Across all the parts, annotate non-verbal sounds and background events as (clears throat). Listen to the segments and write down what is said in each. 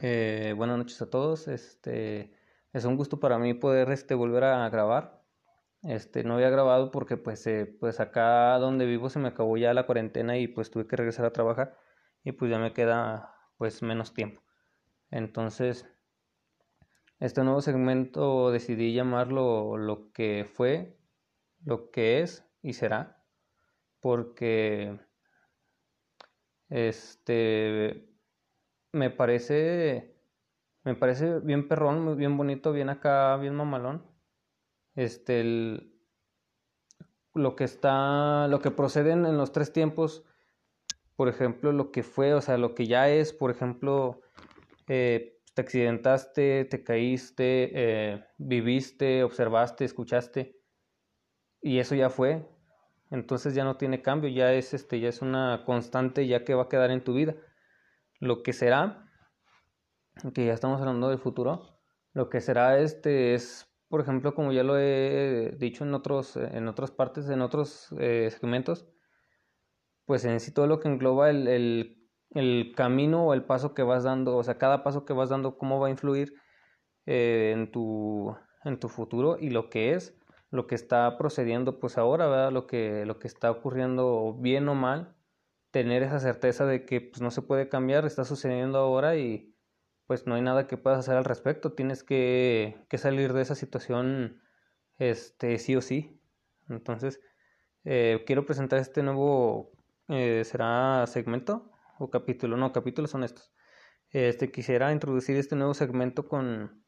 Eh, buenas noches a todos. Este es un gusto para mí poder este volver a grabar. Este no había grabado porque pues eh, pues acá donde vivo se me acabó ya la cuarentena y pues tuve que regresar a trabajar y pues ya me queda pues menos tiempo. Entonces este nuevo segmento decidí llamarlo lo que fue, lo que es y será porque este me parece, me parece bien perrón, muy bien bonito, bien acá, bien mamalón. Este, el, lo que está, lo que proceden en los tres tiempos, por ejemplo, lo que fue, o sea, lo que ya es, por ejemplo, eh, te accidentaste, te caíste, eh, viviste, observaste, escuchaste, y eso ya fue, entonces ya no tiene cambio, ya es este, ya es una constante ya que va a quedar en tu vida lo que será, que ya estamos hablando del futuro, lo que será este es, por ejemplo, como ya lo he dicho en, otros, en otras partes, en otros eh, segmentos, pues en sí todo lo que engloba el, el, el, camino o el paso que vas dando, o sea, cada paso que vas dando, cómo va a influir eh, en, tu, en tu futuro y lo que es, lo que está procediendo pues ahora, ¿verdad? Lo que, lo que está ocurriendo bien o mal tener esa certeza de que pues, no se puede cambiar, está sucediendo ahora y pues no hay nada que puedas hacer al respecto, tienes que, que salir de esa situación este, sí o sí. Entonces, eh, quiero presentar este nuevo, eh, ¿será segmento o capítulo? No, capítulos son estos. Este, quisiera introducir este nuevo segmento con,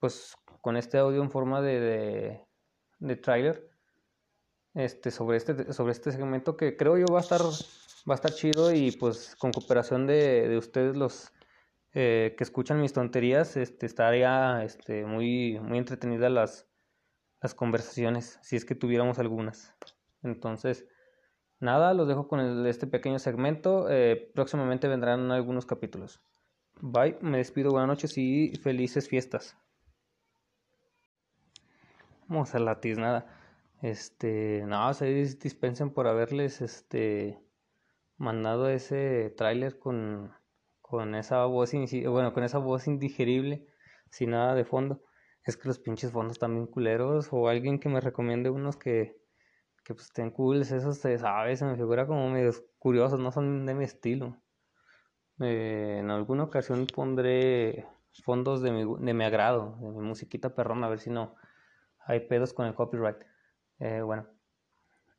pues, con este audio en forma de, de, de trailer este, sobre, este, sobre este segmento que creo yo va a estar va a estar chido y pues con cooperación de, de ustedes los eh, que escuchan mis tonterías, este, estaría este, muy, muy entretenidas las, las conversaciones, si es que tuviéramos algunas. Entonces, nada, los dejo con este pequeño segmento. Eh, próximamente vendrán algunos capítulos. Bye, me despido, buenas noches y felices fiestas. Vamos a la tiznada. Este, no, se dispensen por haberles, este, mandado ese tráiler con, con esa voz bueno, con esa voz indigerible, sin nada de fondo. Es que los pinches fondos también culeros o alguien que me recomiende unos que, que pues estén cool, esos se sabe, se me figura como medio curiosos, no son de mi estilo. Eh, en alguna ocasión pondré fondos de mi, de mi agrado, de mi musiquita perrona, a ver si no hay pedos con el copyright. Eh, bueno,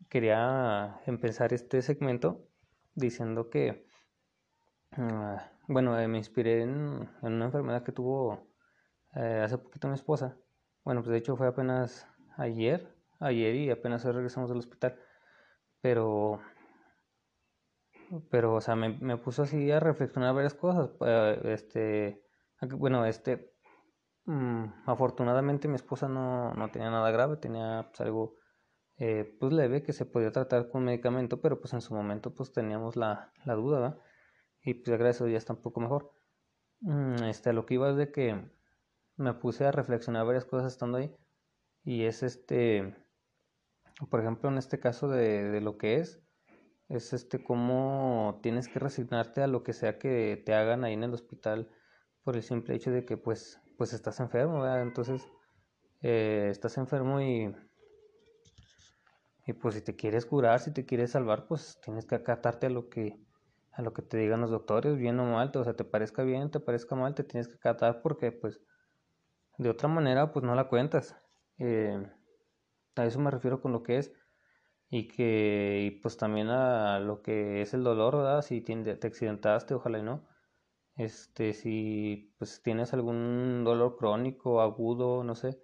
quería empezar este segmento diciendo que, ah, bueno, eh, me inspiré en, una enfermedad que tuvo eh, hace poquito mi esposa. Bueno, pues de hecho fue apenas ayer, ayer y apenas regresamos del hospital. Pero, pero, o sea, me, me puso así a reflexionar varias cosas. Eh, este, bueno, este, mm, afortunadamente mi esposa no, no tenía nada grave, tenía pues, algo eh, pues leve que se podía tratar con medicamento, pero pues en su momento pues teníamos la, la duda, ¿verdad? Y pues gracias a Dios ya está un poco mejor. Mm, este, lo que iba es de que me puse a reflexionar varias cosas estando ahí y es este, por ejemplo en este caso de, de lo que es, es este cómo tienes que resignarte a lo que sea que te hagan ahí en el hospital por el simple hecho de que pues, pues estás enfermo, ¿verdad? Entonces eh, estás enfermo y y pues si te quieres curar, si te quieres salvar, pues tienes que acatarte a lo que a lo que te digan los doctores, bien o mal, o sea, te parezca bien, te parezca mal, te tienes que acatar porque pues de otra manera pues no la cuentas. Eh, a eso me refiero con lo que es y que y pues también a lo que es el dolor, ¿verdad? Si te, te accidentaste, ojalá y no. Este, si pues tienes algún dolor crónico, agudo, no sé,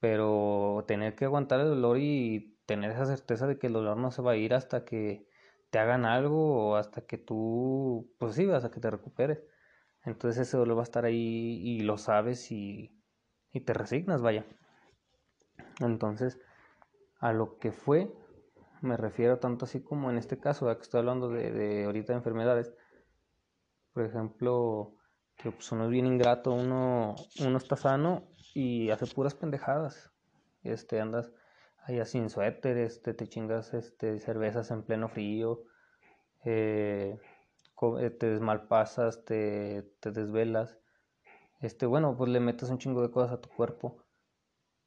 pero tener que aguantar el dolor y tener esa certeza de que el dolor no se va a ir hasta que te hagan algo o hasta que tú, pues sí, hasta que te recuperes. Entonces ese dolor va a estar ahí y lo sabes y, y te resignas, vaya. Entonces, a lo que fue, me refiero tanto así como en este caso, que estoy hablando de, de ahorita de enfermedades. Por ejemplo, que pues uno es bien ingrato, uno, uno está sano y hace puras pendejadas. Este, andas allá sin suéter, este, te chingas este, cervezas en pleno frío, eh, eh, te desmalpasas, te, te desvelas, este, bueno, pues le metes un chingo de cosas a tu cuerpo.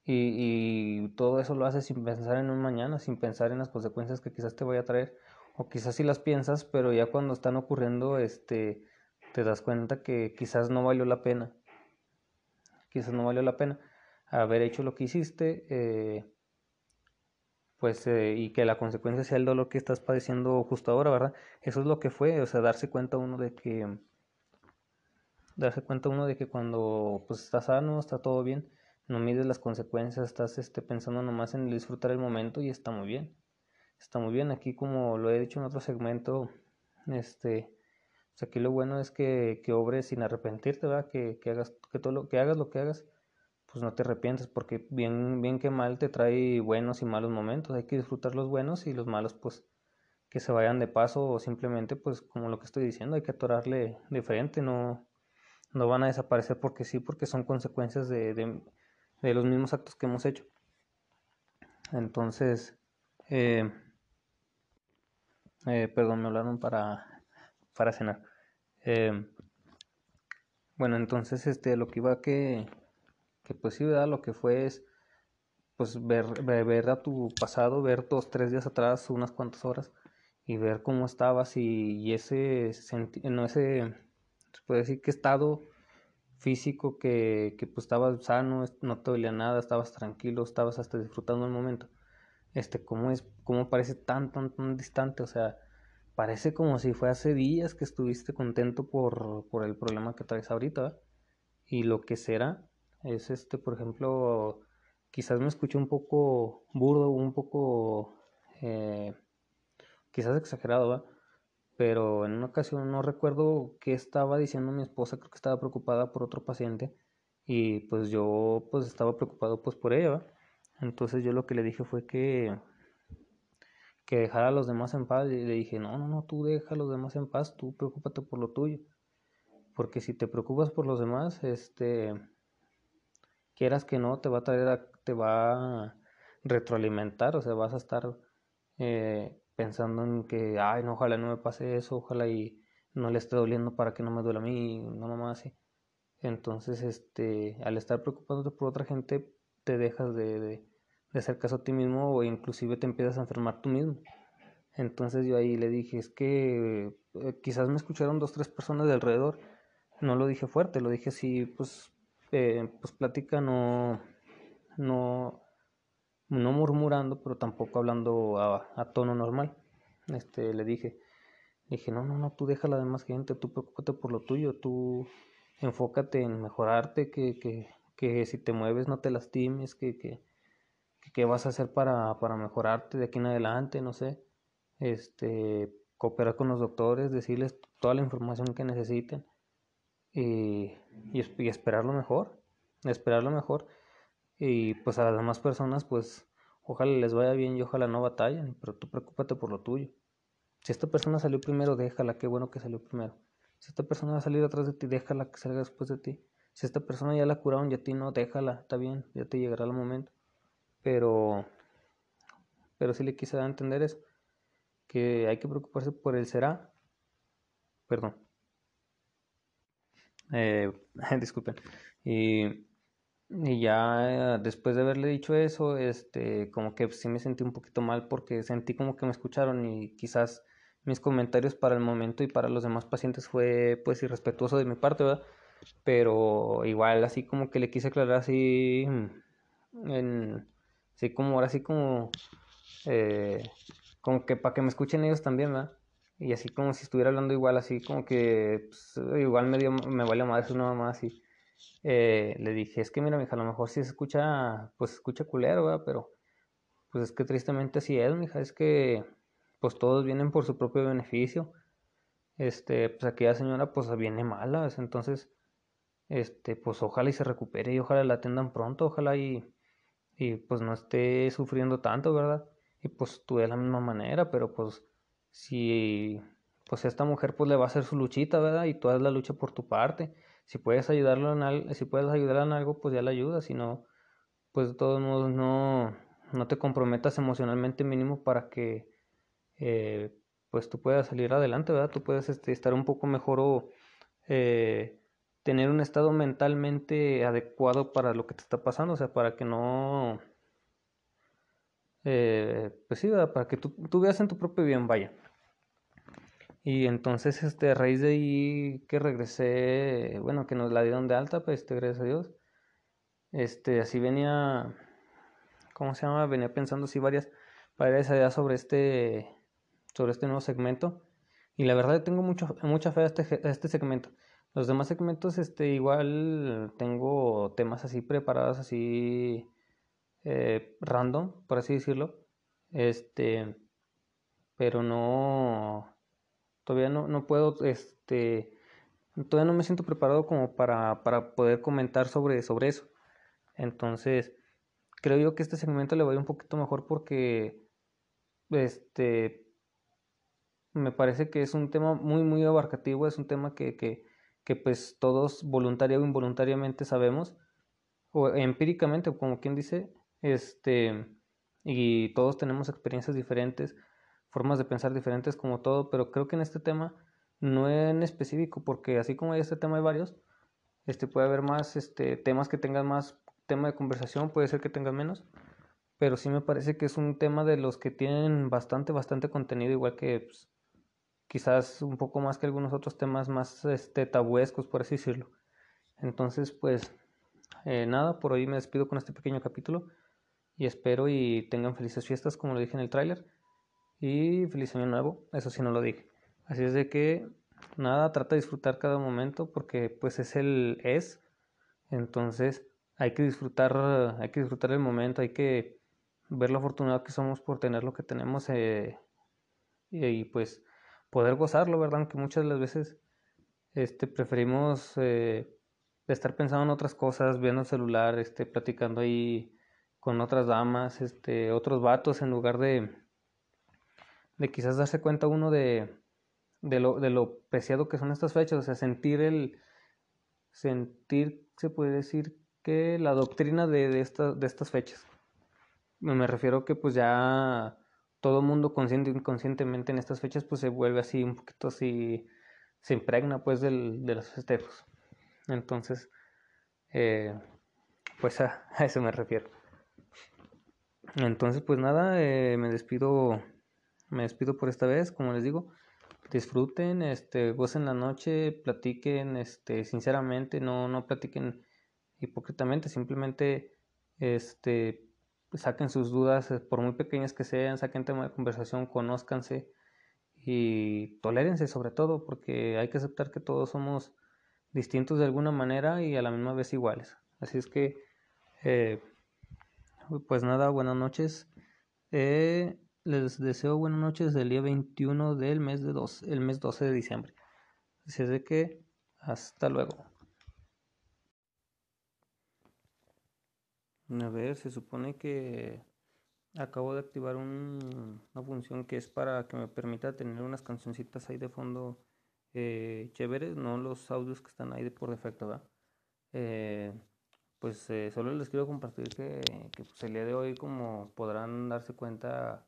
Y, y, todo eso lo haces sin pensar en un mañana, sin pensar en las consecuencias que quizás te vaya a traer. O quizás sí las piensas, pero ya cuando están ocurriendo, este, te das cuenta que quizás no valió la pena. Quizás no valió la pena haber hecho lo que hiciste. Eh, pues eh, y que la consecuencia sea el dolor que estás padeciendo justo ahora, ¿verdad? Eso es lo que fue, o sea, darse cuenta uno de que darse cuenta uno de que cuando pues está sano, está todo bien, no mides las consecuencias, estás este pensando nomás en disfrutar el momento y está muy bien. Está muy bien, aquí como lo he dicho en otro segmento, este pues aquí lo bueno es que, que obres sin arrepentirte, ¿verdad? Que, que hagas que todo lo que hagas lo que hagas pues no te arrepientes porque bien, bien que mal te trae buenos y malos momentos. Hay que disfrutar los buenos y los malos pues que se vayan de paso o simplemente pues como lo que estoy diciendo, hay que atorarle de frente, no, no van a desaparecer porque sí, porque son consecuencias de, de, los mismos actos que hemos hecho. Entonces, eh, eh, perdón, me hablaron para, para cenar. Eh, bueno, entonces este, lo que iba a que que pues sí, ¿verdad? Lo que fue es pues ver, ver, a tu pasado, ver dos, tres días atrás, unas cuantas horas, y ver cómo estabas y, ese, no ese, se puede decir que estado físico que, que pues estabas sano, no te dolía nada, estabas tranquilo, estabas hasta disfrutando el momento. Este, cómo es, cómo parece tan, tan, tan distante, o sea, parece como si fue hace días que estuviste contento por, por el problema que traes ahorita, y lo que será es este, por ejemplo, quizás me escuché un poco burdo, un poco, eh, quizás exagerado, pero en una ocasión no recuerdo qué estaba diciendo mi esposa, creo que estaba preocupada por otro paciente y pues yo pues estaba preocupado pues por ella, entonces yo lo que le dije fue que que dejara a los demás en paz y le dije, no, no, no, tú deja a los demás en paz, tú preocúpate por lo tuyo, porque si te preocupas por los demás, este, quieras que no, te va a traer, te va a retroalimentar, o sea, vas a estar eh, pensando en que, ay, no, ojalá no me pase eso, ojalá y no le esté doliendo para que no me duela a mí, no mamá así. Entonces, este, al estar preocupándote por otra gente, te dejas de, de, de, hacer caso a ti mismo o inclusive te empiezas a enfermar tú mismo. Entonces yo ahí le dije, es que eh, quizás me escucharon dos, tres personas de alrededor. No lo dije fuerte, lo dije así, pues eh, pues plática no, no, no murmurando, pero tampoco hablando a, tono normal. Este, le dije, dije, no, no, no, tú deja a la demás gente, tú preocúpate por lo tuyo, tú enfócate en mejorarte, que, que, que si te mueves no te lastimes, que, que, que, vas a hacer para, para mejorarte de aquí en adelante, no sé, este, cooperar con los doctores, decirles toda la información que necesiten y, y, esperar lo mejor, esperar lo mejor y pues a las demás personas pues ojalá les vaya bien y ojalá no batallen, pero tú preocúpate por lo tuyo. Si esta persona salió primero, déjala, qué bueno que salió primero. Si esta persona va a salir atrás de ti, déjala que salga después de ti. Si esta persona ya la curaron y a ti no, déjala, está bien, ya te llegará el momento. Pero, pero sí le quise dar a entender eso, que hay que preocuparse por el será, perdón, eh, (laughs) disculpen. Y, y ya eh, después de haberle dicho eso, este, como que sí me sentí un poquito mal porque sentí como que me escucharon y quizás mis comentarios para el momento y para los demás pacientes fue pues irrespetuoso de mi parte, ¿verdad? Pero igual así como que le quise aclarar así en así como ahora así como eh, como que para que me escuchen ellos también, ¿verdad? Y así como si estuviera hablando igual, así como que pues, igual me, dio, me vale madre su mamá así. Le dije, es que mira, mija, a lo mejor sí se escucha, pues se escucha culero, ¿verdad? Pero pues es que tristemente así es, mija, es que pues todos vienen por su propio beneficio. Este, pues aquella señora pues viene mala, entonces, este, pues ojalá y se recupere y ojalá la atendan pronto, ojalá y, y pues no esté sufriendo tanto, ¿verdad? Y pues tú de la misma manera, pero pues si pues esta mujer pues le va a hacer su luchita, ¿verdad? Y tú haz la lucha por tu parte. Si puedes ayudarlo en algo, si puedes ayudarla en algo, pues ya la ayudas, si no, pues de todos modos no, no te comprometas emocionalmente mínimo para que eh, pues tú puedas salir adelante, ¿verdad? Tú puedes este, estar un poco mejor o eh, tener un estado mentalmente adecuado para lo que te está pasando, o sea, para que no... Eh, pues sí, para que tú, tú veas en tu propio bien, vaya. Y entonces, este, a raíz de ahí que regresé, bueno, que nos la dieron de alta, pues, este, gracias a Dios. Este, así venía, ¿cómo se llama? Venía pensando así varias, varias ideas sobre este, sobre este nuevo segmento. Y la verdad tengo mucho, mucha fe a este, a este segmento. Los demás segmentos, este, igual tengo temas así preparados, así eh, random, por así decirlo. Este, pero no, todavía no, no puedo, este, todavía no me siento preparado como para, para poder comentar sobre, sobre eso. Entonces, creo yo que este segmento le va a ir un poquito mejor porque, este, me parece que es un tema muy, muy abarcativo, es un tema que, que, que pues todos voluntaria o involuntariamente sabemos, o empíricamente, como quien dice, este, y todos tenemos experiencias diferentes, formas de pensar diferentes como todo, pero creo que en este tema no en específico, porque así como hay este tema hay varios, este puede haber más este temas que tengan más tema de conversación, puede ser que tengan menos, pero sí me parece que es un tema de los que tienen bastante bastante contenido, igual que pues, quizás un poco más que algunos otros temas más este tabuescos, por así decirlo. Entonces, pues eh, nada, por hoy me despido con este pequeño capítulo y espero y tengan felices fiestas como lo dije en el tráiler y feliz año nuevo, eso sí no lo dije. Así es de que nada, trata de disfrutar cada momento porque pues es el es, entonces hay que disfrutar, hay que disfrutar el momento, hay que ver lo afortunado que somos por tener lo que tenemos eh, y, pues poder gozarlo, ¿verdad? Aunque muchas de las veces este, preferimos eh, estar pensando en otras cosas, viendo el celular, este, platicando ahí con otras damas, este, otros vatos, en lugar de, de quizás darse cuenta uno de, de, lo, de lo preciado que son estas fechas, o sea, sentir el, sentir, se puede decir, que la doctrina de, de, de estas fechas. Me refiero que pues ya todo mundo consciente inconscientemente en estas fechas pues se vuelve así un poquito así, se impregna pues del, de los festejos. Entonces, eh, pues a, a eso me refiero. Entonces, pues nada, eh, me despido, me despido por esta vez, como les digo, disfruten, este, gocen la noche, platiquen, este, sinceramente, no, no platiquen hipócritamente, simplemente, este, saquen sus dudas, eh, por muy pequeñas que sean, saquen tema de conversación, conózcanse y tolérense sobre todo, porque hay que aceptar que todos somos distintos de alguna manera y a la misma vez iguales. Así es que, eh, pues nada, buenas noches. Eh, les deseo buenas noches del día 21 del mes de dos, el mes 12 de diciembre. Así es de que, hasta luego. A ver, se supone que acabo de activar un, una función que es para que me permita tener unas cancioncitas ahí de fondo eh, chéveres, no los audios que están ahí por defecto, ¿verdad? Eh, pues eh, solo les quiero compartir que, pues, el día de hoy, como podrán darse cuenta,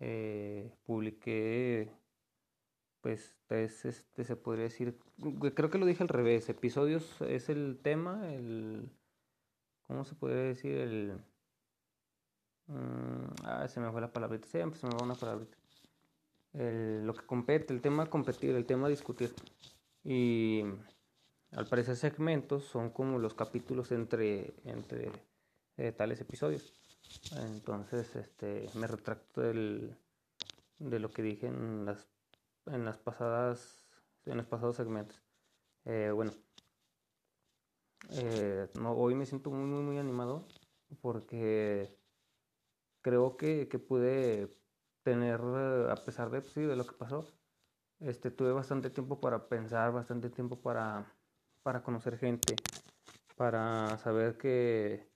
eh, publiqué pues este, se podría decir, creo que lo dije al revés, episodios es el tema, el, ¿cómo se podría decir? El, mm, ah, se me fue la palabrita, siempre se me va una palabrita. El, lo que compete, el tema competir, el tema discutir. Y al parecer segmentos son como los capítulos entre, entre eh, tales episodios. Entonces, este, me retracto del, de lo que dije en las, en las pasadas, en los pasados segmentos. Eh, bueno, eh, hoy me siento muy, muy, muy animado porque creo que, que pude tener, a pesar de, sí, de lo que pasó, este, tuve bastante tiempo para pensar, bastante tiempo para para conocer gente, para saber que,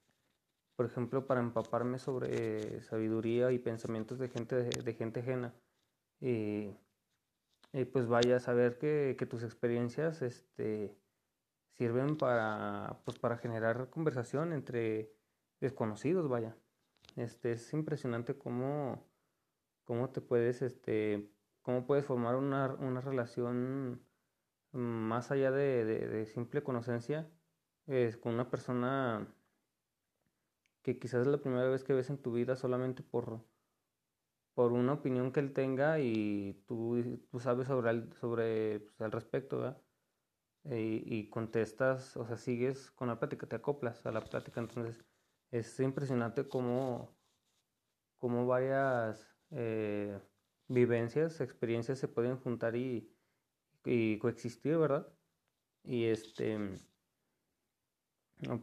por ejemplo, para empaparme sobre sabiduría y pensamientos de gente, de, gente ajena. Y, pues vaya a saber que, que, tus experiencias este, sirven para, pues para generar conversación entre desconocidos, vaya. Este, es impresionante cómo, cómo te puedes este, cómo puedes formar una, relación más allá de, simple conocencia con una persona que quizás es la primera vez que ves en tu vida solamente por, por una opinión que él tenga y tú, tú sabes sobre el, sobre, pues, al respecto, ¿verdad? Y, contestas, o sea, sigues con la plática, te acoplas a la plática, entonces es impresionante cómo, cómo varias eh, vivencias, experiencias se pueden juntar y, y coexistir, ¿verdad? Y este,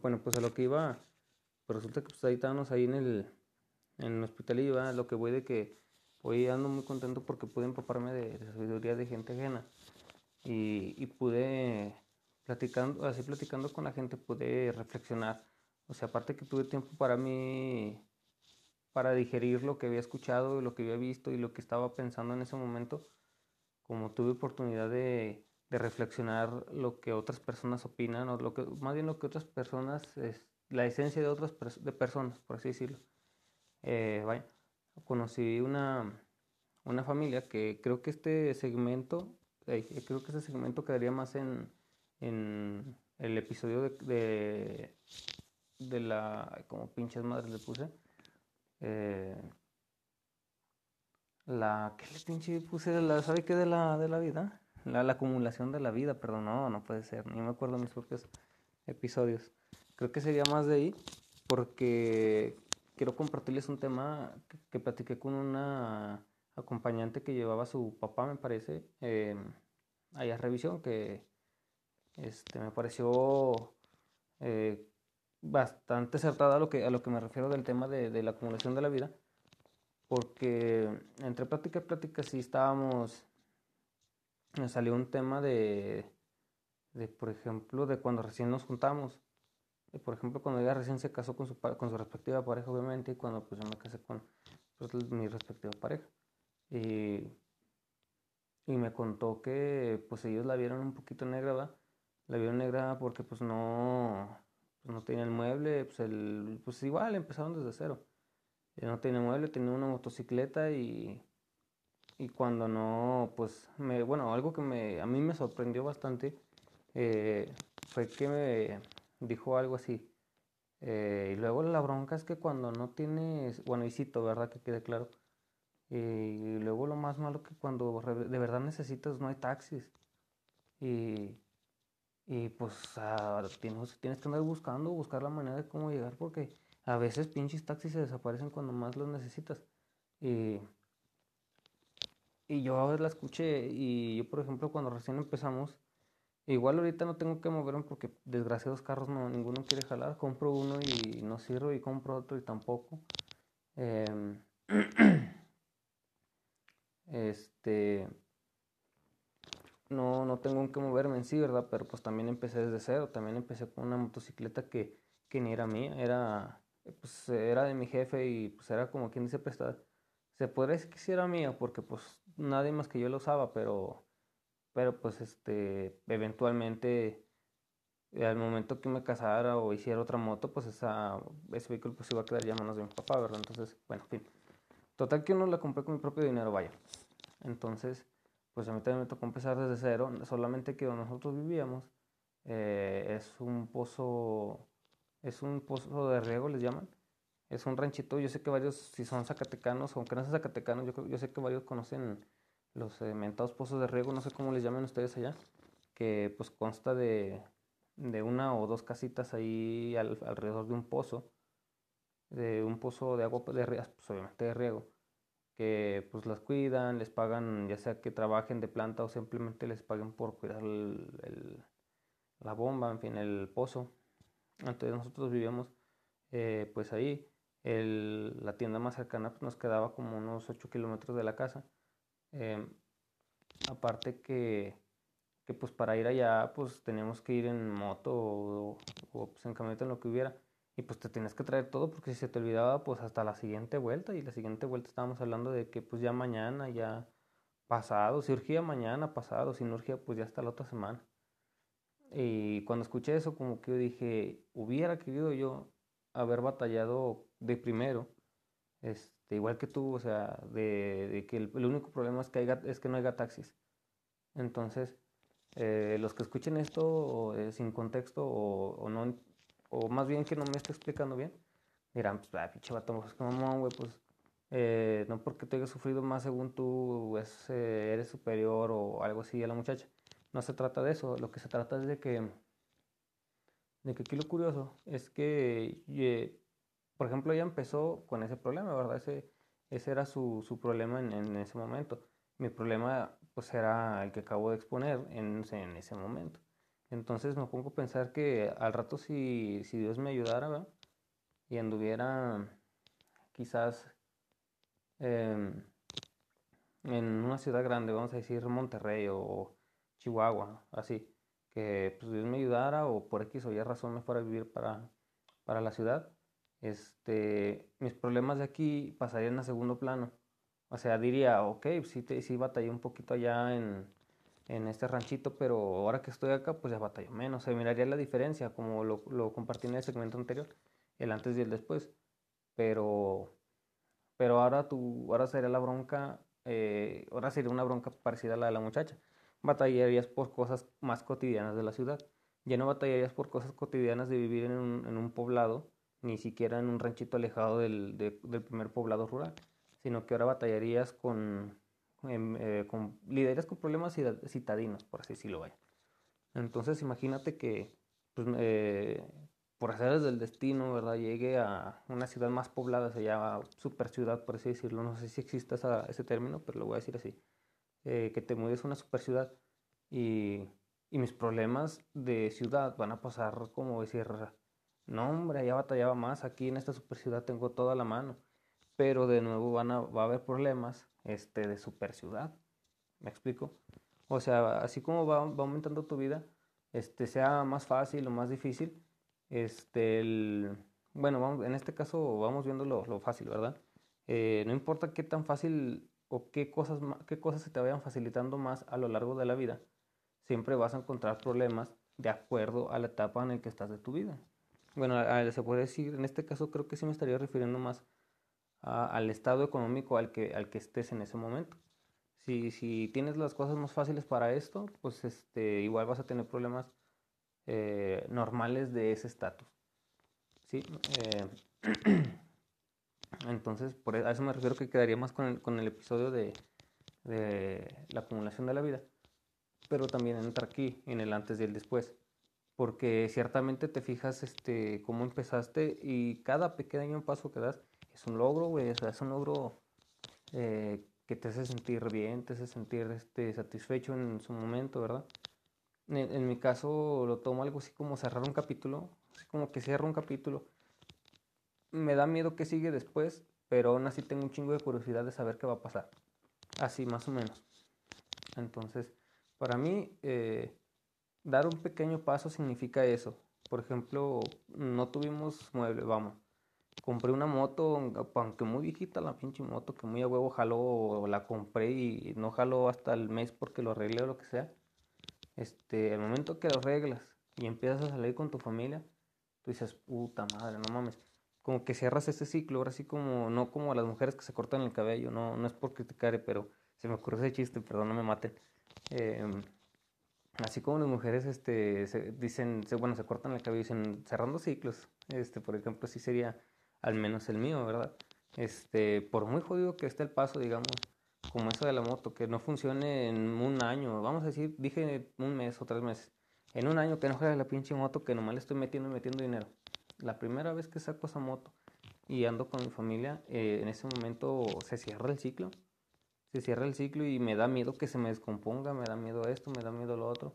bueno, pues a lo que iba, pues resulta que pues ahí estábamos ahí en el, en el hospital y iba, lo que voy de que hoy ando muy contento porque pude empaparme de, de sabiduría de gente ajena y, y, pude platicando, así platicando con la gente pude reflexionar. O sea, aparte que tuve tiempo para mí, para digerir lo que había escuchado, lo que había visto y lo que estaba pensando en ese momento, como tuve oportunidad de, reflexionar lo que otras personas opinan, o lo que, más bien lo que otras personas, la esencia de otras de personas, por así decirlo. Eh, conocí una, una familia que creo que este segmento, creo que este segmento quedaría más en, en el episodio de, de, la, como pinches madres le puse, eh, la, ¿qué le pinche puse? La, ¿Sabe qué de la, de la vida? La, la, acumulación de la vida, perdón, no, no puede ser, ni me acuerdo mis propios episodios. Creo que sería más de ahí, porque quiero compartirles un tema que, platiqué con una acompañante que llevaba a su papá, me parece, eh, allá a revisión, que este, me pareció eh, bastante acertada a lo, que, a lo que me refiero del tema de, la acumulación de la vida, porque entre plática y plática sí estábamos, me salió un tema de, de, por ejemplo, de cuando recién nos juntamos, por ejemplo, cuando ella recién se casó con su, con su respectiva pareja, obviamente, y cuando pues yo me casé con pues, mi respectiva pareja. Y, y, me contó que pues ellos la vieron un poquito negra, ¿va? La vieron negra porque pues no, pues, no tenía el mueble, pues, el, pues igual empezaron desde cero. No tenía mueble, tenía una motocicleta y, y cuando no, pues, me, bueno, algo que me, a mí me sorprendió bastante eh, fue que me dijo algo así. Eh, y luego la bronca es que cuando no tienes, bueno, y cito, ¿verdad? Que quede claro. y luego lo más malo que cuando de verdad necesitas no hay taxis. Y y pues ah, tienes, tienes que andar buscando, buscar la manera de cómo llegar porque a veces pinches taxis se desaparecen cuando más los necesitas. Y, y yo a veces la escuché y yo por ejemplo cuando recién empezamos, igual ahorita no tengo que moverme porque desgraciados carros no, ninguno quiere jalar, compro uno y no sirve y compro otro y tampoco. Em, (clears throat) este no, no tengo que moverme en sí, ¿verdad? Pero pues también empecé desde cero, también empecé con una motocicleta que, que ni era mía, era, pues, era de mi jefe y pues era como quien dice prestada. Se podría decir que sí era mía porque pues nadie más que yo lo usaba, pero, pero pues este, eventualmente al momento que me casara o hiciera otra moto, pues esa, ese vehículo pues iba a quedar ya manos de mi papá, ¿verdad? Entonces, bueno, fin. Total que uno la compré con mi propio dinero, vaya. Entonces, pues a mí también me tocó empezar desde cero, solamente que donde nosotros vivíamos eh, es un pozo, es un pozo de riego, les llaman. Es un ranchito, yo sé que varios, si son zacatecanos, aunque no sean zacatecanos, yo, yo sé que varios conocen los eh, mentados pozos de riego, no sé cómo les llaman ustedes allá, que pues consta de, de una o dos casitas ahí alrededor de un pozo, de un pozo de agua, de, pues obviamente de riego que pues las cuidan, les pagan ya sea que trabajen de planta o simplemente les paguen por cuidar el, la bomba, en fin, el pozo. Entonces nosotros vivíamos eh, pues ahí. El, la tienda más cercana pues, nos quedaba como unos 8 kilómetros de la casa. Em, aparte que, que, pues para ir allá pues teníamos que ir en moto o, pues, en camioneta en lo que hubiera. Y pues te tienes que traer todo porque si se te olvidaba, pues hasta la siguiente vuelta. Y la siguiente vuelta estábamos hablando de que pues ya mañana, ya pasado, si urgía mañana, pasado, si no urgía, pues ya hasta la otra semana. Y cuando escuché eso, como que yo dije, hubiera querido yo haber batallado de primero, este, igual que tú, o sea, de, que el, único problema es que, es que no haya taxis. Entonces, eh, los que escuchen esto eh, sin contexto o, no, o más bien que no me esté explicando bien, dirán, pues, ah, pinche vato, pues, como, güey, pues, eh, no porque tú hayas sufrido más según tú eres superior o algo así a la muchacha. No se trata de eso, lo que se trata es de que, de que aquí lo curioso es que, por ejemplo, ella empezó con ese problema, ¿verdad? Ese, ese era su, su problema en, en, ese momento. Mi problema, pues, era el que acabo de exponer en, en ese momento. Entonces me pongo a pensar que al rato si, si Dios me ayudara, ¿verdad? Y anduviera quizás em, en una ciudad grande, vamos a decir Monterrey o Chihuahua, así, que pues, Dios me ayudara o por X o Y razón me fuera a vivir para, para la ciudad, este, mis problemas de aquí pasarían a segundo plano. O sea, diría, ok, sí, te, sí batallé un poquito allá en, en este ranchito, pero ahora que estoy acá, pues ya batallo menos. Se miraría la diferencia, como lo, lo compartí en el segmento anterior, el antes y el después. Pero, pero ahora, tú, ahora sería la bronca, eh, ahora sería una bronca parecida a la de la muchacha batallarías por cosas más cotidianas de la ciudad. Ya no batallarías por cosas cotidianas de vivir en un, en un poblado, ni siquiera en un ranchito alejado del, del, primer poblado rural, sino que ahora batallarías con, em, eh, con lideras con problemas citadinos, por así decirlo. Entonces imagínate que pues, eh, por hacer del destino, ¿verdad? Llegue a una ciudad más poblada, se llama super ciudad, por así decirlo. No sé si existe ese término, pero lo voy a decir así. Eh, que te mueves a una super ciudad y, y, mis problemas de ciudad van a pasar como decir, no hombre, ya batallaba más, aquí en esta super ciudad tengo toda la mano, pero de nuevo van a, va a haber problemas este, de super ciudad, ¿me explico? O sea, así como va, va aumentando tu vida, este, sea más fácil o más difícil, este, el, bueno, vamos, en este caso vamos viendo lo, lo fácil, ¿verdad? Eh, no importa qué tan fácil o qué cosas, qué cosas se te vayan facilitando más a lo largo de la vida, siempre vas a encontrar problemas de acuerdo a la etapa en la que estás de tu vida. Bueno, se puede decir, en este caso creo que sí me estaría refiriendo más al estado económico al que, al que estés en ese momento. Si, si tienes las cosas más fáciles para esto, pues este, igual vas a tener problemas eh, normales de ese estatus. ¿sí? Eh, (clears throat) Entonces, por e, a eso me refiero que quedaría más con el, con el episodio de, de, la acumulación de la vida. Pero también entra aquí, en el antes y el después. Porque ciertamente te fijas este, cómo empezaste y cada pequeño paso que das es un logro, güey. O sea, es un logro eh, que te hace sentir bien, te hace sentir este, satisfecho en su momento, ¿verdad? En, en, mi caso lo tomo algo así como cerrar un capítulo, así como que cierro un capítulo me da miedo que sigue después, pero aún así tengo un chingo de curiosidad de saber qué va a pasar. Así, más o menos. Entonces, para mí, eh, dar un pequeño paso significa eso. Por ejemplo, no tuvimos mueble, vamos. Compré una moto, aunque muy viejita la pinche moto, que muy a huevo jaló, la compré y no jaló hasta el mes porque lo arreglé o lo que sea. Este, el momento que lo arreglas y empiezas a salir con tu familia, tú dices, puta madre, no mames como que cierras ese ciclo, ahora sí como, no como a las mujeres que se cortan el cabello, no, no es por criticar, pero se me ocurrió ese chiste, perdón, no me maten. Em, así como las mujeres este, dicen, bueno, se cortan el cabello dicen cerrando ciclos, este, por ejemplo, sí sería al menos el mío, ¿verdad? Este, por muy jodido que esté el paso, digamos, como eso de la moto, que no funcione en un año, vamos a decir, dije un mes o tres meses, en un año que no juegue la pinche moto, que nomás le estoy metiendo y metiendo dinero la primera vez que saco esa moto y ando con mi familia, eh, en ese momento se cierra el ciclo. Se cierra el ciclo y me da miedo que se me descomponga, me da miedo esto, me da miedo lo otro.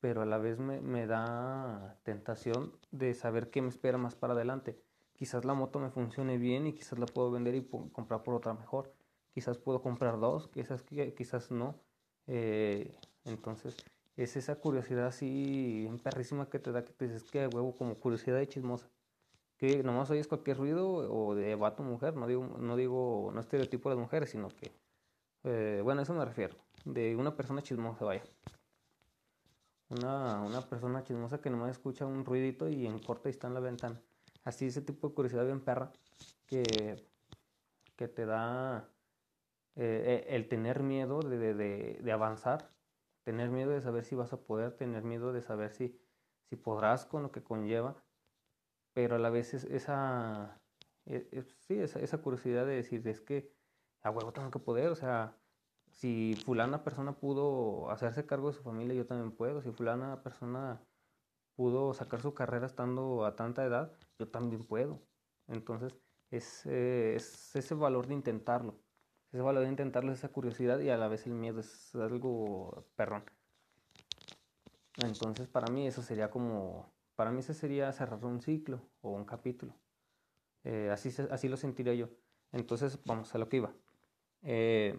Pero a la vez me, me da tentación de saber qué me espera más para adelante. Quizás la moto me funcione bien y quizás la puedo vender y comprar por otra mejor. Quizás puedo comprar dos, quizás, quizás no. Eh, entonces, es esa curiosidad así en perrísima que te da que te dices que huevo como curiosidad de chismosa. Que nomás oyes cualquier ruido o de vato mujer, no digo, no digo, no estereotipo de las mujeres, sino que, eh, bueno, a eso me refiero, de una persona chismosa, vaya. Una, una persona chismosa que nomás escucha un ruidito y en corta y está en la ventana. Así ese tipo de curiosidad bien perra que que te da eh, e, el tener miedo de, de, de, avanzar, tener miedo de saber si vas a poder, tener miedo de saber si, si podrás con lo que conlleva, pero a la vez es esa, e, sí, esa curiosidad de decir, es que a huevo tengo que poder, o sea, si fulana persona pudo hacerse cargo de su familia, yo también puedo. Si fulana persona pudo sacar su carrera estando a tanta edad, yo también puedo. Entonces, es, eh, es ese valor de intentarlo. Ese valor intentarlo es esa curiosidad y a la vez el miedo es algo perrón. Entonces, para mí eso sería como, para mí ese sería cerrar un ciclo o un capítulo. Eh, así, así lo sentiría yo. Entonces, vamos a lo que iba. Eh,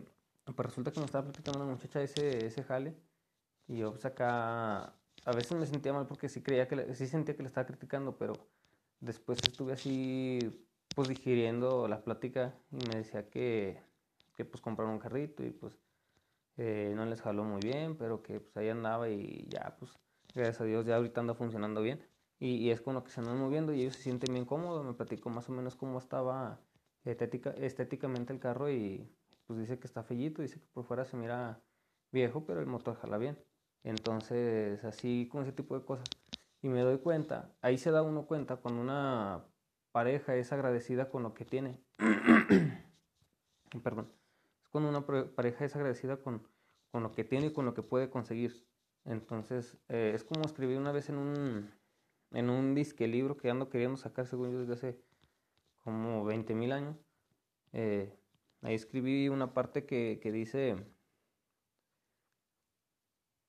pues resulta que me estaba platicando una muchacha ese, ese jale y yo pues acá a veces me sentía mal porque sí creía que sí sentía que le estaba criticando, pero después estuve así pues digiriendo la plática y me decía que, que pues compraron un carrito y pues eh, no les jaló muy bien, pero que pues ahí andaba y ya pues gracias a Dios ya ahorita anda funcionando bien y, es con lo que se andan moviendo y ellos se sienten bien cómodos, me platicó más o menos cómo estaba estética, estéticamente el carro y pues dice que está fellito, dice que por fuera se mira viejo, pero el motor jala bien. Entonces, así con ese tipo de cosas. Y me doy cuenta, ahí se da uno cuenta cuando una pareja es agradecida con lo que tiene. (coughs) Perdón. Cuando una pareja es agradecida con, con, lo que tiene y con lo que puede conseguir. Entonces, eh, es como escribí una vez en un, en un disque libro que ando queriendo sacar, según yo, desde hace como 20 mil años. Eh, Ahí escribí una parte que, que dice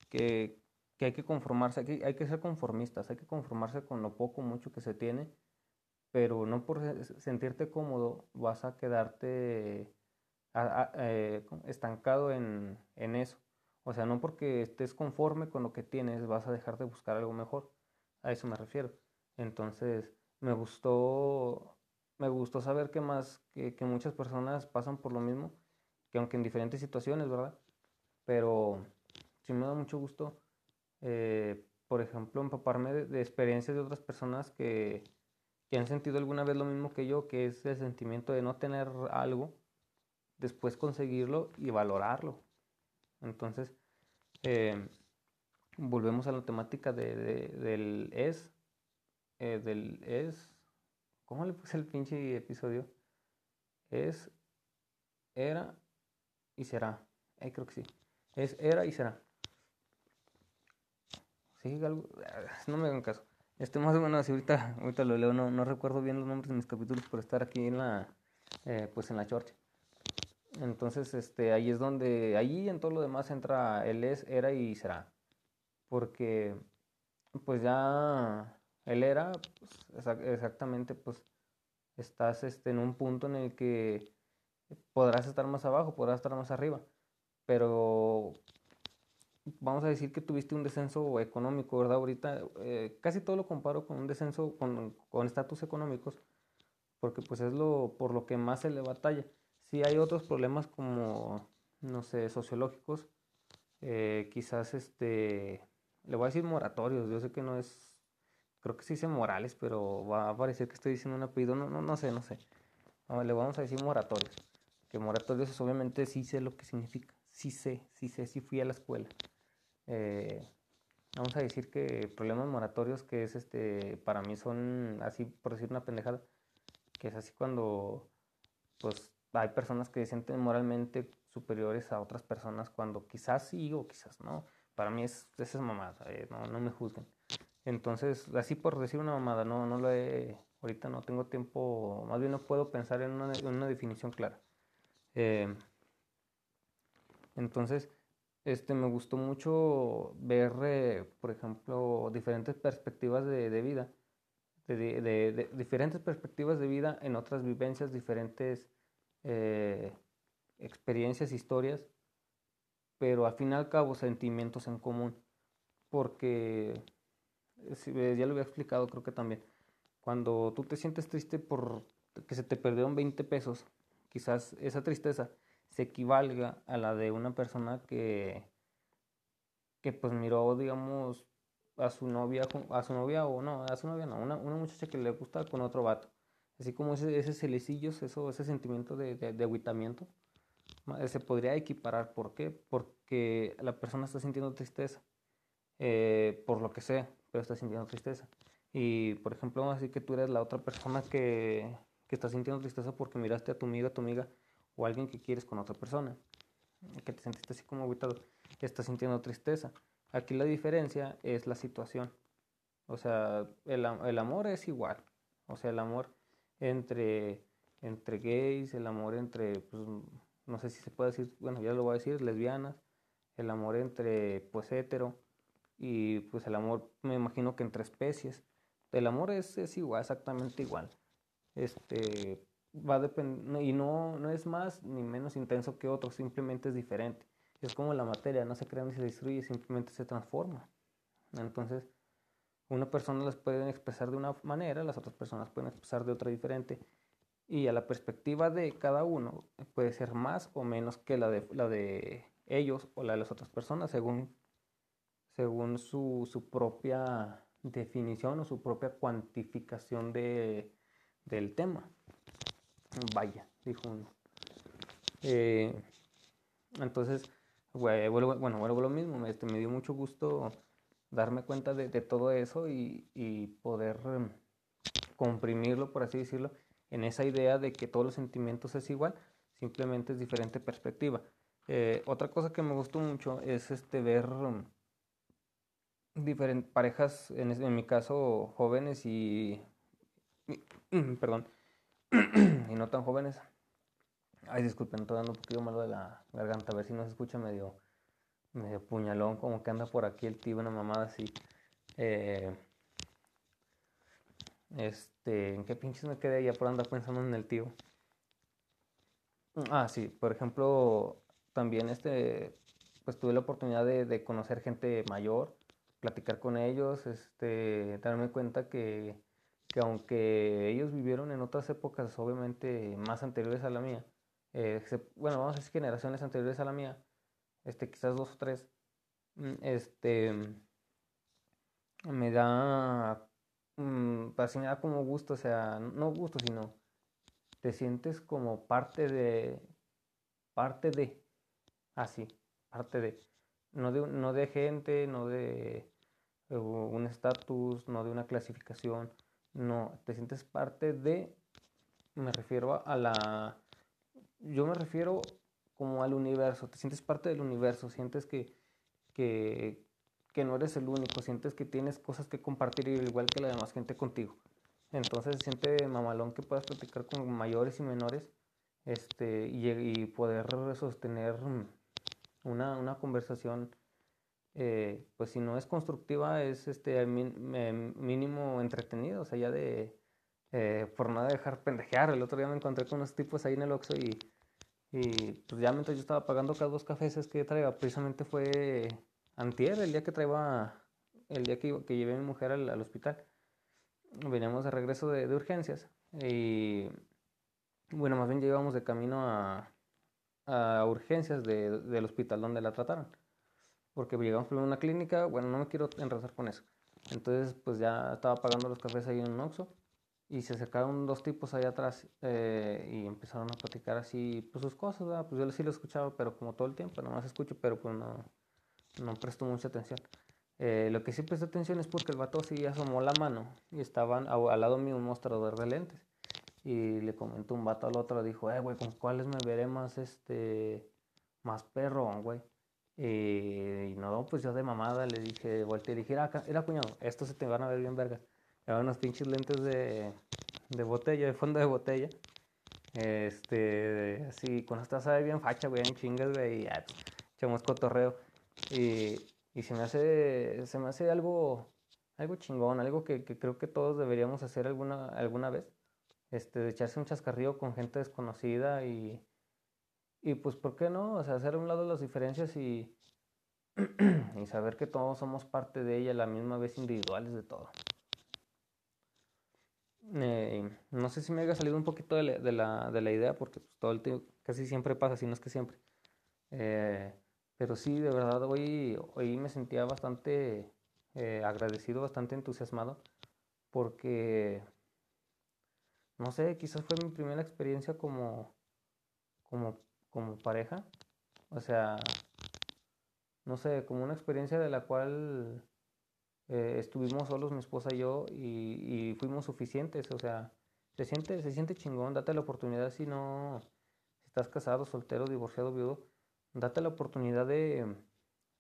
que, que, hay que conformarse, que, hay que ser conformistas, hay que conformarse con lo poco, mucho que se tiene, pero no por sentirte cómodo vas a quedarte eh, estancado en, en eso. O sea, no porque estés conforme con lo que tienes vas a dejar de buscar algo mejor. A eso me refiero. Entonces, me gustó me gustó saber que más, que, muchas personas pasan por lo mismo, que aunque en diferentes situaciones, ¿verdad? Pero sí me da mucho gusto, eh, por ejemplo, empaparme de, experiencias de otras personas que, que, han sentido alguna vez lo mismo que yo, que es el sentimiento de no tener algo, después conseguirlo y valorarlo. Entonces, eh, volvemos a la temática de, de, del es, eh, del es ¿Cómo le puse el pinche episodio? Es, era y será. Ahí creo que sí. Es, era y será. Sí, algo. No me hagan caso. Este más o menos ahorita, ahorita lo leo, no, no recuerdo bien los nombres de mis capítulos por estar aquí en la, eh, pues en la chorcha. Entonces, este, ahí es donde, allí en todo lo demás entra el es, era y será. Porque, pues ya él era, pues, exactamente, pues estás este, en un punto en el que podrás estar más abajo, podrás estar más arriba, pero vamos a decir que tuviste un descenso económico, ¿verdad? Ahorita eh, casi todo lo comparo con un descenso, con estatus económicos, porque pues es lo por lo que más se le batalla. Si hay otros problemas como, no sé, sociológicos, eh, quizás este, le voy a decir moratorios, yo sé que no es creo que se dice Morales, pero va a parecer que estoy diciendo un apellido, no, no, no sé, no sé. le vamos a decir moratorios. Que moratorios es obviamente sí sé lo que significa, sí sé, sí sé, sí fui a la escuela. Eh, vamos a decir que problemas moratorios que es este, para mí son así, por decir una pendejada, que es así cuando pues hay personas que se sienten moralmente superiores a otras personas cuando quizás sí o quizás no. Para mí es, es mamada, eh, no, no me juzguen. Entonces, así por decir una mamada, no, no lo he, ahorita no tengo tiempo, más bien no puedo pensar en una, en una definición clara. Eh, entonces, este, me gustó mucho ver, eh, por ejemplo, diferentes perspectivas de, de vida, de, de, de, diferentes perspectivas de vida en otras vivencias, diferentes eh, experiencias, historias, pero al fin y al cabo sentimientos en común, porque ya lo había explicado creo que también, cuando tú te sientes triste por que se te perdieron 20 pesos, quizás esa tristeza se equivalga a la de una persona que, que pues miró, digamos, a su novia, a su novia o no, a su novia no, una, una muchacha que le gusta con otro vato. Así como ese, ese eso, ese sentimiento de, de, agüitamiento, se podría equiparar. ¿Por qué? Porque la persona está sintiendo tristeza, eh, por lo que sea, pero está sintiendo tristeza. Y, por ejemplo, así que tú eres la otra persona que, que está sintiendo tristeza porque miraste a tu amiga, a tu amiga, o a alguien que quieres con otra persona, que te sentiste así como aguitado, está sintiendo tristeza. Aquí la diferencia es la situación. O sea, el, el amor es igual. O sea, el amor entre, entre gays, el amor entre, pues, no sé si se puede decir, bueno, ya lo voy a decir, lesbianas, el amor entre, pues, hetero, y pues el amor, me imagino que entre especies. El amor es, es igual, exactamente igual. Este, va a y no, no es más ni menos intenso que otro, simplemente es diferente. Es como la materia, no se crea ni se destruye, simplemente se transforma. Entonces, una persona las puede expresar de una manera, las otras personas pueden expresar de otra diferente. Y a la perspectiva de cada uno puede ser más o menos que la de, la de ellos o la de las otras personas, según, según su, su propia definición o su propia cuantificación de, del tema. Vaya, dijo uno. Eh, entonces, bueno, vuelvo lo mismo, este, me dio mucho gusto darme cuenta de, todo eso y, poder um, comprimirlo, por así decirlo, en esa idea de que todos los sentimientos es igual, simplemente es diferente perspectiva. Eh, otra cosa que me gustó mucho es este ver um, diferentes parejas, en, en, mi caso jóvenes y, (clears throat) perdón, (clears throat) y no tan jóvenes, Ay, disculpen, estoy dando un poquito malo de la garganta, a ver si no se escucha medio, medio puñalón, como que anda por aquí el tío, una mamada así. Eh, este, ¿en qué pinches me quedé ya por andar pensando en el tío? Ah, sí, por ejemplo, también este, pues tuve la oportunidad de, de conocer gente mayor, platicar con ellos, este, darme cuenta que, que aunque ellos vivieron en otras épocas, obviamente más anteriores a la mía, eh, bueno, vamos a decir generaciones anteriores a la mía, este, quizás dos o tres, mm, este, me da, mm, me da como gusto, o sea, no gusto, sino te sientes como parte de, parte de, así, parte de, no de, no de gente, no de un estatus, no de una clasificación, no, te sientes parte de, me refiero a la yo me refiero como al universo, te sientes parte del universo, sientes que, que, que no eres el único, sientes que tienes cosas que compartir igual que la demás gente contigo. Entonces se siente mamalón que puedas platicar con mayores y menores este, y, poder sostener una, una conversación, eh, pues si no es constructiva, es este, mínimo entretenido, o sea, ya de, eh, por nada dejar pendejear. El otro día me encontré con unos tipos ahí en el Oxxo y, y pues ya mientras yo estaba pagando cada dos cafés que traía, precisamente fue antier, el día que traía, el día que, que llevé a mi mujer al, al hospital. Veníamos de regreso de, de, urgencias y bueno, más bien llegábamos de camino a, a urgencias de, del hospital donde la trataron. Porque llegamos a una clínica, bueno, no me quiero enredar con eso. Entonces, pues ya estaba pagando los cafés ahí en un Oxxo y se acercaron dos tipos allá atrás eh, y empezaron a platicar así pues sus cosas, ¿verdad? pues yo sí lo escuchaba, pero como todo el tiempo, nomás escucho, pero pues no, no presto mucha atención. Eh, lo que sí presté atención es porque el vato sí asomó la mano y estaban al lado mío un mostrador de lentes. Y le comentó un vato al otro, dijo, eh, güey, ¿con cuáles me veré más, este, más perro, güey? y no, pues yo de mamada le dije, volteé y dije, era, era cuñado, estos se te van a ver bien verga unos pinches lentes de, de botella, de fondo de botella. Este, así, cuando estás ahí bien facha, güey, en chingas, güey, y echamos cotorreo. Y, y se me hace, se me hace algo, algo chingón, algo que, que creo que todos deberíamos hacer alguna, alguna vez. Este, de echarse un chascarrillo con gente desconocida y, y pues, ¿por qué no? O sea, hacer a un lado las diferencias y, (clears throat) y saber que todos somos parte de ella, la misma vez individuales de todo. Eh, no sé si me haya salido un poquito de la, de la, de la idea, porque pues, todo el tiempo casi siempre pasa, si no es que siempre. Eh, pero sí, de verdad, hoy, hoy me sentía bastante eh, agradecido, bastante entusiasmado, porque no sé, quizás fue mi primera experiencia como, como, como pareja. O sea, no sé, como una experiencia de la cual eh, estuvimos solos mi esposa y yo y, fuimos suficientes. O sea, se siente, se siente chingón, date la oportunidad si no, si estás casado, soltero, divorciado, viudo, date la oportunidad de,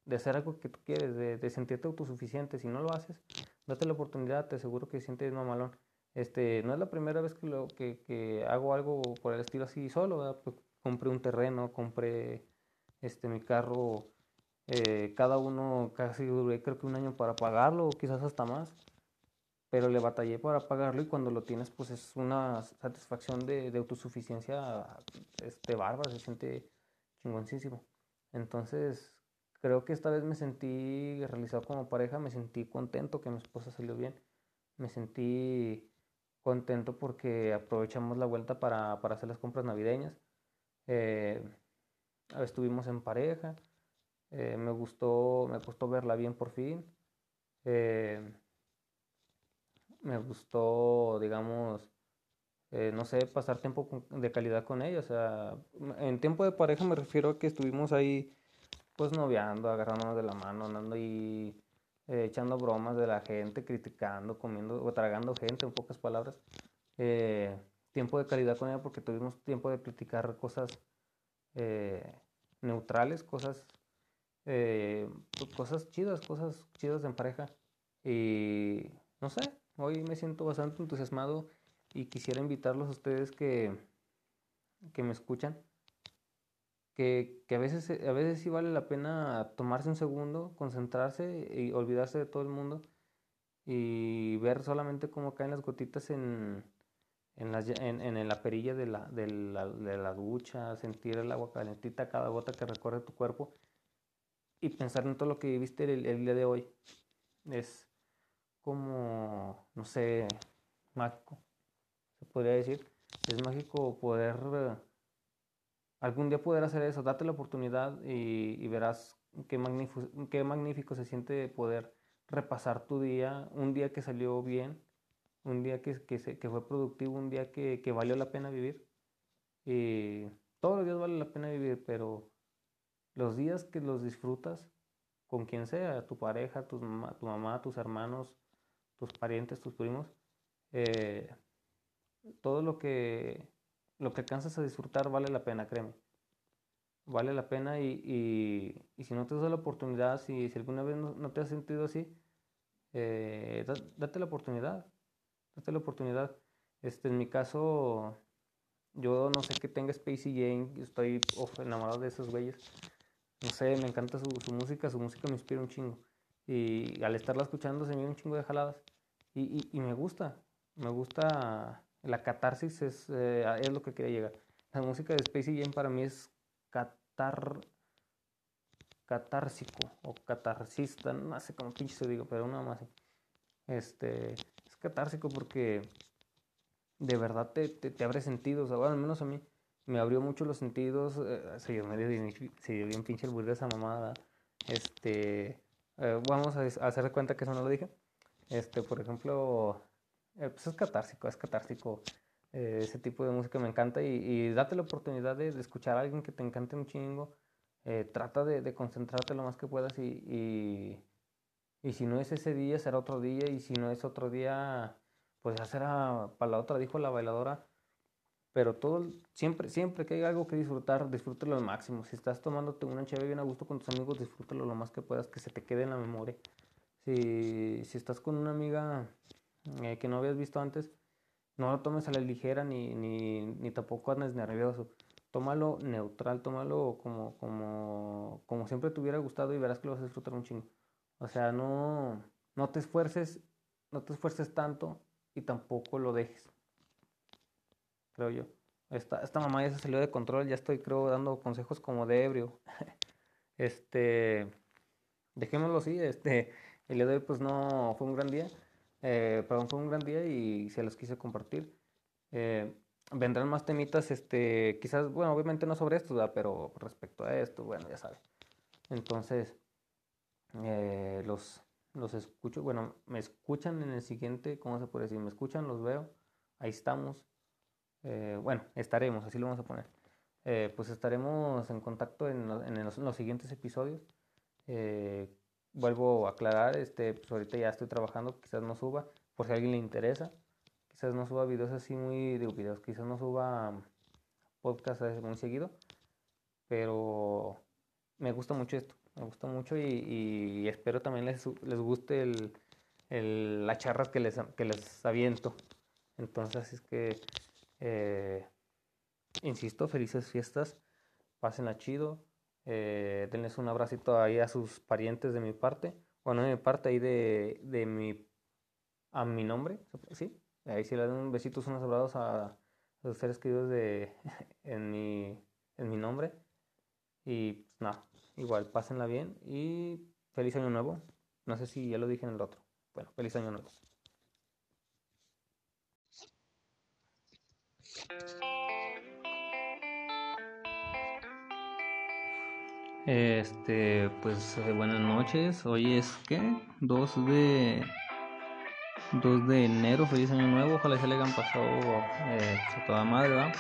de hacer algo que tú quieres, de, de, sentirte autosuficiente. Si no lo haces, date la oportunidad, te aseguro que sientes mamalón. Este, no es la primera vez que, lo, que, que hago algo por el estilo así solo, pues, compré un terreno, compré este, mi carro, eh, cada uno casi duré creo que un año para pagarlo, quizás hasta más, pero le batallé para pagarlo y cuando lo tienes pues es una satisfacción de, de autosuficiencia este, bárbara, se siente chingoncísimo. Entonces, creo que esta vez me sentí realizado como pareja, me sentí contento que mi esposa salió bien, me sentí contento porque aprovechamos la vuelta para, para hacer las compras navideñas. Eh, estuvimos en pareja, eh, me gustó, me gustó verla bien por fin. Eh, me gustó, digamos, eh, no sé, pasar tiempo de calidad con ella. O sea, en tiempo de pareja me refiero a que estuvimos ahí, pues noviando, agarrándonos de la mano, andando y echando bromas de la gente, criticando, comiendo o tragando gente, en pocas palabras. tiempo de calidad con ella porque tuvimos tiempo de platicar cosas neutrales, cosas, eh, pues, cosas chidas, cosas chidas en pareja. Y no sé, hoy me siento bastante entusiasmado y quisiera invitarlos a ustedes que, que me escuchan. Que, que, a, veces, a veces sí vale la pena tomarse un segundo, concentrarse y olvidarse de todo el mundo y ver solamente cómo caen las gotitas en, en, las, en, en, la perilla de la, de, la, de la ducha, sentir el agua calentita, cada gota que recorre tu cuerpo y pensar en todo lo que viviste el, el día de hoy. Es como, no sé, mágico, se podría decir. Es mágico poder, algún día poder hacer eso, date la oportunidad y, y verás qué magnífico, qué magnífico se siente poder repasar tu día, un día que salió bien un día que, que, se, que fue productivo, un día que, que, valió la pena vivir. Y todos los días vale la pena vivir, pero los días que los disfrutas con quien sea, tu pareja, tu, mamá, tus hermanos, tus parientes, tus primos, eh, todo lo que, lo que alcanzas a disfrutar vale la pena, créeme. Vale la pena y, y, y si no te das la oportunidad, si, si alguna vez no, no te has sentido así, eh, date la oportunidad date la oportunidad. Este, en mi caso, yo no sé qué tenga Spacey Jane, estoy enamorado de esos güeyes. No sé, me encanta su, música, su música me inspira un chingo. Y al estarla escuchando se me viene un chingo de jaladas. Y, y, y, me gusta, me gusta la catarsis, es, eh, es lo que quería llegar. La música de Spacey Jane para mí es catar, catársico o catarsista, no sé cómo pinche se digo, pero una más. Este, catársico porque de verdad te, te, te abre sentidos, o bueno, al menos a mí me abrió mucho los sentidos, eh, se, dio bien, se dio bien pinche el burro esa mamada, este, eh, vamos a, a, hacer cuenta que eso no lo dije, este, por ejemplo, eh, pues es catársico, es catársico, eh, ese tipo de música me encanta y, y date la oportunidad de, de, escuchar a alguien que te encante un chingo, eh, trata de, de, concentrarte lo más que puedas y, y y si no es ese día, será otro día. Y si no es otro día, pues ya será para la otra, dijo la bailadora. Pero todo, siempre, siempre que hay algo que disfrutar, disfrútalo al máximo. Si estás tomándote una chévere bien a gusto con tus amigos, disfrútalo lo más que puedas, que se te quede en la memoria. Si, si estás con una amiga eh, que no habías visto antes, no lo tomes a la ligera ni, ni, ni tampoco andes nervioso. Tómalo neutral, tómalo como, como, como siempre te hubiera gustado y verás que lo vas a disfrutar un chingo. O sea, no, no te esfuerces, no te esfuerces tanto y tampoco lo dejes. Creo yo. Esta, esta mamá ya se salió de control, ya estoy creo dando consejos como de ebrio. (laughs) este, dejémoslo así, este, el día de hoy pues no fue un gran día, eh, perdón, fue un gran día y se los quise compartir. Eh, vendrán más temitas, este, quizás, bueno, obviamente no sobre esto, pero respecto a esto, bueno, ya sabes. Entonces, eh, los, los escucho, bueno, me escuchan en el siguiente, ¿cómo se puede decir? Me escuchan, los veo, ahí estamos. Eh, bueno, estaremos, así lo vamos a poner. Eh, pues estaremos en contacto en, los, siguientes episodios. Eh, vuelvo a aclarar, este, pues ahorita ya estoy trabajando, quizás no suba, por si a alguien le interesa. Quizás no suba videos así muy de videos, quizás no suba podcast muy seguido, pero me gusta mucho esto, me gusta mucho y, espero también les, les guste el, el, las charlas que les, que les aviento. Entonces es que eh, insisto, felices fiestas, pásenla chido, eh, denles un abracito ahí a sus parientes de mi parte, bueno, de mi parte ahí de, de mi, a mi nombre, ¿sí? Ahí sí le dan besitos, unos abrazos a, los seres queridos de, (laughs) en, mi, en mi nombre. Y pues nada, igual, pásenla bien y feliz año nuevo. No sé si ya lo dije en el otro. Bueno, feliz año nuevo. Este, pues eh, buenas noches. Hoy es que 2 de 2 de enero, feliz año nuevo. Ojalá se le hayan pasado eh, pues, a toda madre, ¿verdad?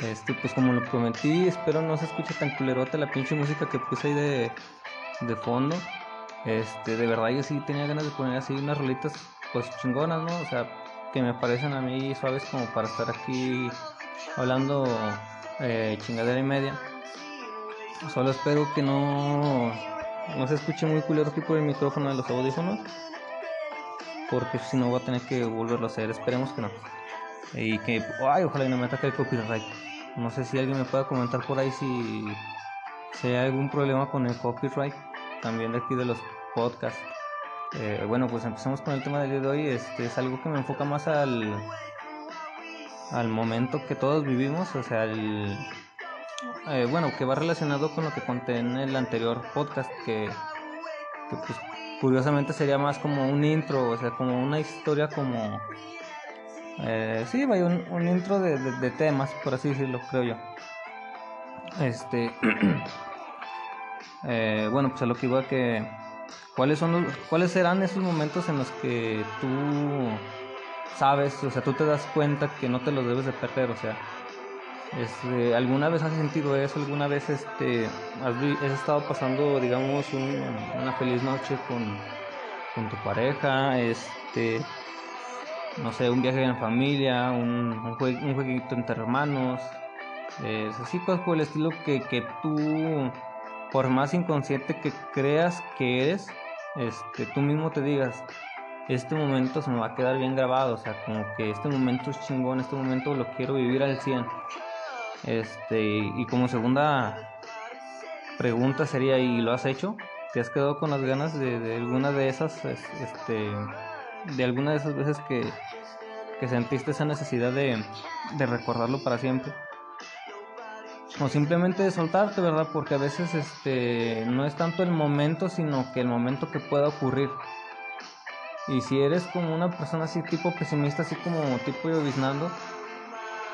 Este, pues como lo prometí, espero no se escuche tan culerote la pinche música que puse ahí de, de fondo. Este, de verdad yo sí tenía ganas de poner así unas rolitas pues chingonas, ¿no? O sea, que me parecen a mí suaves como para estar aquí hablando eh, chingadera y media. Solo espero que no, no se escuche muy culero aquí por el micrófono de los audífonos. Porque si no voy a tener que volverlo a hacer. Esperemos que no. Y que, ay, ojalá y no me ataque el copyright. No sé si alguien me pueda comentar por ahí si, si hay algún problema con el copyright. También de aquí de los podcasts. Eh, bueno, pues empecemos con el tema del día de hoy. Este es algo que me enfoca más al, al momento que todos vivimos, o sea, el, eh, bueno, que va relacionado con lo que conté en el anterior podcast, que, pues, curiosamente sería más como un intro, o sea, como una historia como... Eh, sí, vaya, un, intro de, de, temas, por así decirlo, creo yo. Este... (clears throat) eh, bueno, pues a lo que iba que ¿Cuáles son los, cuáles serán esos momentos en los que tú sabes, o sea, tú te das cuenta que no te los debes de perder, o sea, este, ¿alguna vez has sentido eso? ¿Alguna vez este, has, estado pasando, digamos, una feliz noche con, con, tu pareja? Este, no sé, un viaje en familia, un, un, jueguito entre hermanos, es así cosas por el estilo que, que tú, por más inconsciente que creas que eres, este, tú mismo te digas, este momento se me va a quedar bien grabado, o sea, como que este momento es chingón, este momento lo quiero vivir al 100. Este, y como segunda pregunta sería, ¿y lo has hecho? ¿Te has quedado con las ganas de, alguna de esas, este, de alguna de esas veces que, que sentiste esa necesidad de, de recordarlo para siempre? O simplemente soltarte, ¿verdad? Porque a veces este no es tanto el momento, sino que el momento que pueda ocurrir. Y si eres como una persona así tipo pesimista, así como tipo lloviznando,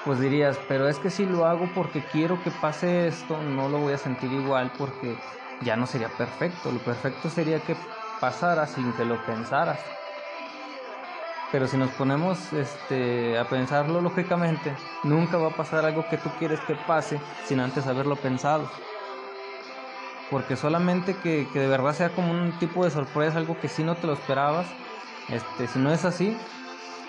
pues dirías, pero es que si lo hago porque quiero que pase esto, no lo voy a sentir igual porque ya no sería perfecto. Lo perfecto sería que pasara sin que lo pensaras. Pero si nos ponemos este, a pensarlo lógicamente, nunca va a pasar algo que tú quieres que pase sin antes haberlo pensado. Porque solamente que, que de verdad sea como un tipo de sorpresa, algo que sí no te lo esperabas, este, si no es así,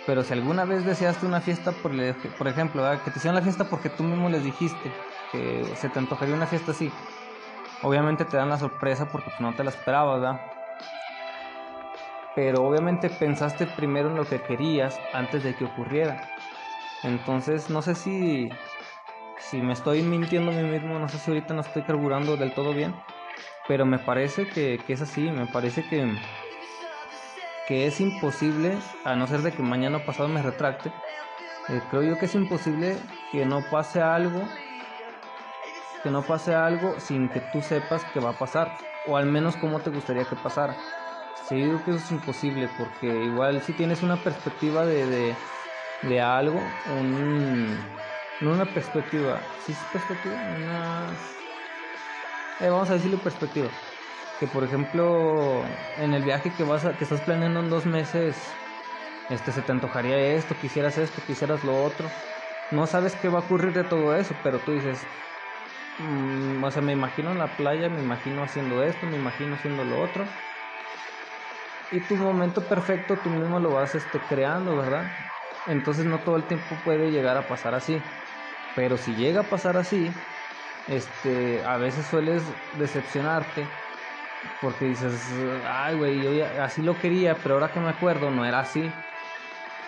pero si alguna vez deseaste una fiesta, por, por ejemplo, que te hicieron la fiesta porque tú mismo les dijiste que se te antojaría una fiesta así, obviamente te dan la sorpresa porque no te la esperabas, ¿verdad? Pero obviamente pensaste primero en lo que querías antes de que ocurriera. Entonces, no sé si, si me estoy mintiendo a mí mismo, no sé si ahorita no estoy carburando del todo bien, pero me parece que, es así, me parece que, que es imposible, a no ser de que mañana pasado me retracte, eh, creo yo que es imposible que no pase algo, que no pase algo sin que tú sepas que va a pasar, o al menos cómo te gustaría que pasara. Sí, digo que eso es imposible porque igual si tienes una perspectiva de, de, algo, no una perspectiva, sí es perspectiva, una... Eh, vamos a decirlo perspectiva. Que por ejemplo, en el viaje que vas a, que estás planeando en dos meses, este se te antojaría esto, quisieras esto, quisieras lo otro. no sabes qué va a ocurrir de todo eso, pero tú dices, mm, o sea, me imagino en la playa, me imagino haciendo esto, me imagino haciendo lo otro. Y tu momento perfecto tú mismo lo vas este, creando, ¿verdad? Entonces no todo el tiempo puede llegar a pasar así. Pero si llega a pasar así, este, a veces sueles decepcionarte porque dices, ay, güey, yo así lo quería, pero ahora que me acuerdo no era así.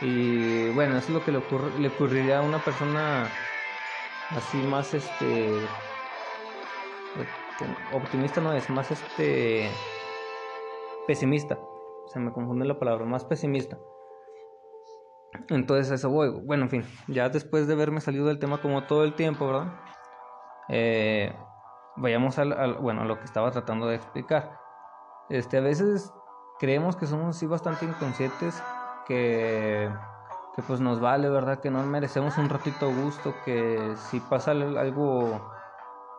Y bueno, eso es lo que le, ocurre, le ocurriría a una persona así más, este, optimista no es, más, este, pesimista. Se me confunde la palabra, más pesimista. Entonces eso voy. Bueno, en fin, ya después de haberme salido del tema como todo el tiempo, ¿verdad? Eh, vayamos al, bueno, a lo que estaba tratando de explicar. Este, a veces creemos que somos así bastante inconscientes, que, que pues nos vale, ¿verdad? Que no merecemos un ratito gusto, que si pasa algo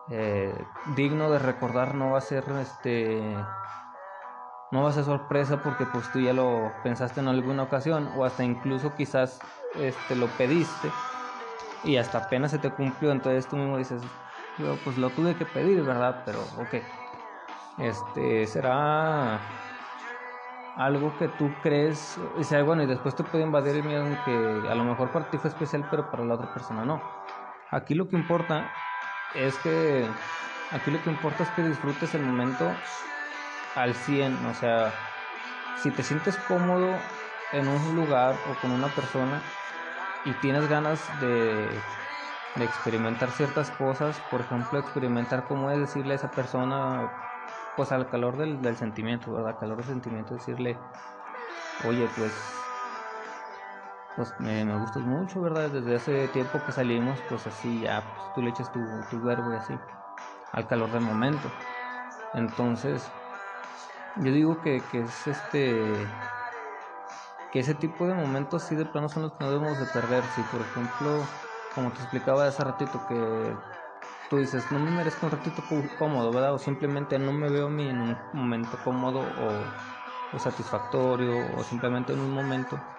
eh, digno de recordar no va a ser este no va a ser sorpresa porque pues tú ya lo pensaste en alguna ocasión o hasta incluso quizás este lo pediste y hasta apenas se te cumplió. Entonces tú mismo dices yo pues lo tuve que pedir verdad pero ok este será algo que tú crees y sea bueno y después te puede invadir el miedo que a lo mejor para ti fue especial pero para la otra persona no. Aquí lo que importa es que aquí lo que importa es que disfrutes el momento al 100, o sea, si te sientes cómodo en un lugar o con una persona y tienes ganas de, de experimentar ciertas cosas, por ejemplo, experimentar cómo es decirle a esa persona, pues al calor del, del sentimiento, ¿verdad? Al calor del sentimiento, decirle, oye, pues pues me, me, gustas mucho, ¿verdad? Desde hace tiempo que salimos, pues así ya, pues, tú le echas tu, tu verbo y así, al calor del momento. Entonces, yo digo que, que es este que ese tipo de momentos sí de plano son los que no debemos de perder. Si por ejemplo, como te explicaba hace ratito, que tú dices, no me merezco un ratito cómodo, ¿verdad? O simplemente no me veo a mí en un momento cómodo o, o satisfactorio, o simplemente en un momento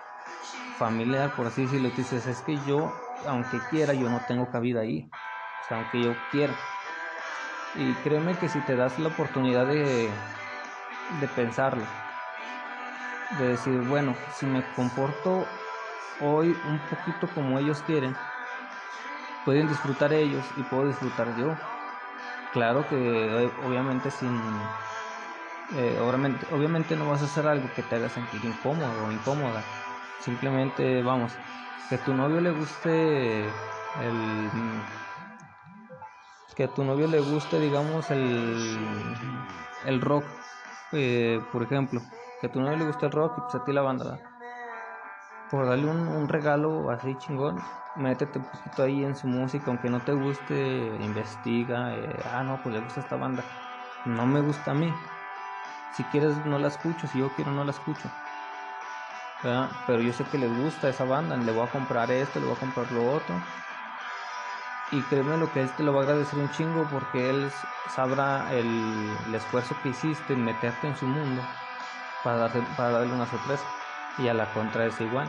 familiar, por así decirlo, tú dices, es que yo, aunque quiera, yo no tengo cabida ahí. O sea, aunque yo quiera. Y créeme que si te das la oportunidad de de pensarlo, de decir, bueno, si me comporto hoy un poquito como ellos quieren, pueden disfrutar ellos y puedo disfrutar yo. Claro que eh, obviamente sin... Eh, obviamente, obviamente no vas a hacer algo que te haga sentir incómodo o incómoda. Simplemente, vamos, que tu novio le guste el... Que a tu novio le guste, digamos, el, el rock eh, por ejemplo, que a tu novio le gusta el rock y pues a ti la banda, por darle un, regalo así chingón, métete un poquito ahí en su música, aunque no te guste, investiga, eh, ah, no, pues le gusta esta banda, no me gusta a mí, si quieres no la escucho, si yo quiero no la escucho, pero yo sé que le gusta esa banda, le voy a comprar esto, le voy a comprar lo otro, y créeme lo que él te lo va a agradecer un chingo porque él sabrá el, esfuerzo que hiciste en meterte en su mundo para, para darle una sorpresa y a la contra es igual.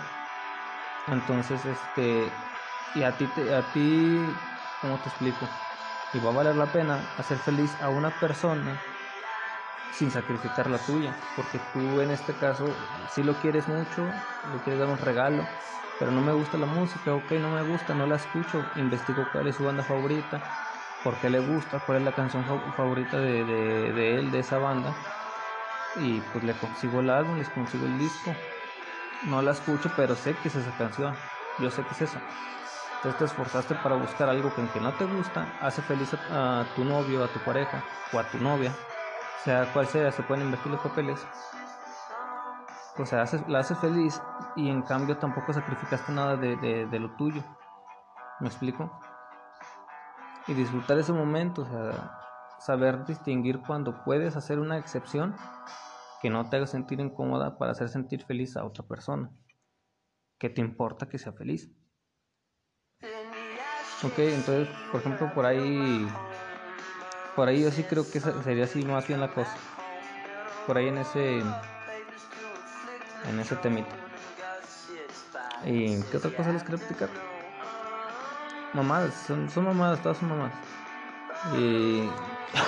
Entonces este y a ti a ti cómo te explico y va a valer la pena hacer feliz a una persona sin sacrificar la tuya porque tú en este caso si lo quieres mucho le quieres dar un regalo pero no me gusta la música, ok, no me gusta, no la escucho, investigo cuál es su banda favorita, por qué le gusta, cuál es la canción favorita de, de, él, de esa banda, y pues le consigo el álbum, les consigo el disco. No la escucho, pero sé que es esa canción, yo sé que es eso. Entonces te esforzaste para buscar algo que no te gusta, hace feliz a, tu novio, a tu pareja o a tu novia, sea cual sea, se pueden invertir los papeles o sea, la haces feliz y en cambio tampoco sacrificaste nada de, lo tuyo. ¿Me explico? Y disfrutar ese momento, o sea, saber distinguir cuando puedes hacer una excepción que no te haga sentir incómoda para hacer sentir feliz a otra persona. ¿Qué te importa que sea feliz? Ok, entonces, por ejemplo, por ahí, por ahí yo sí creo que sería así más bien la cosa. Por ahí en ese en ese temita. ¿Y qué otra cosa les quiero explicar? mamadas, son, son mamadas, todas son mamadas. Y.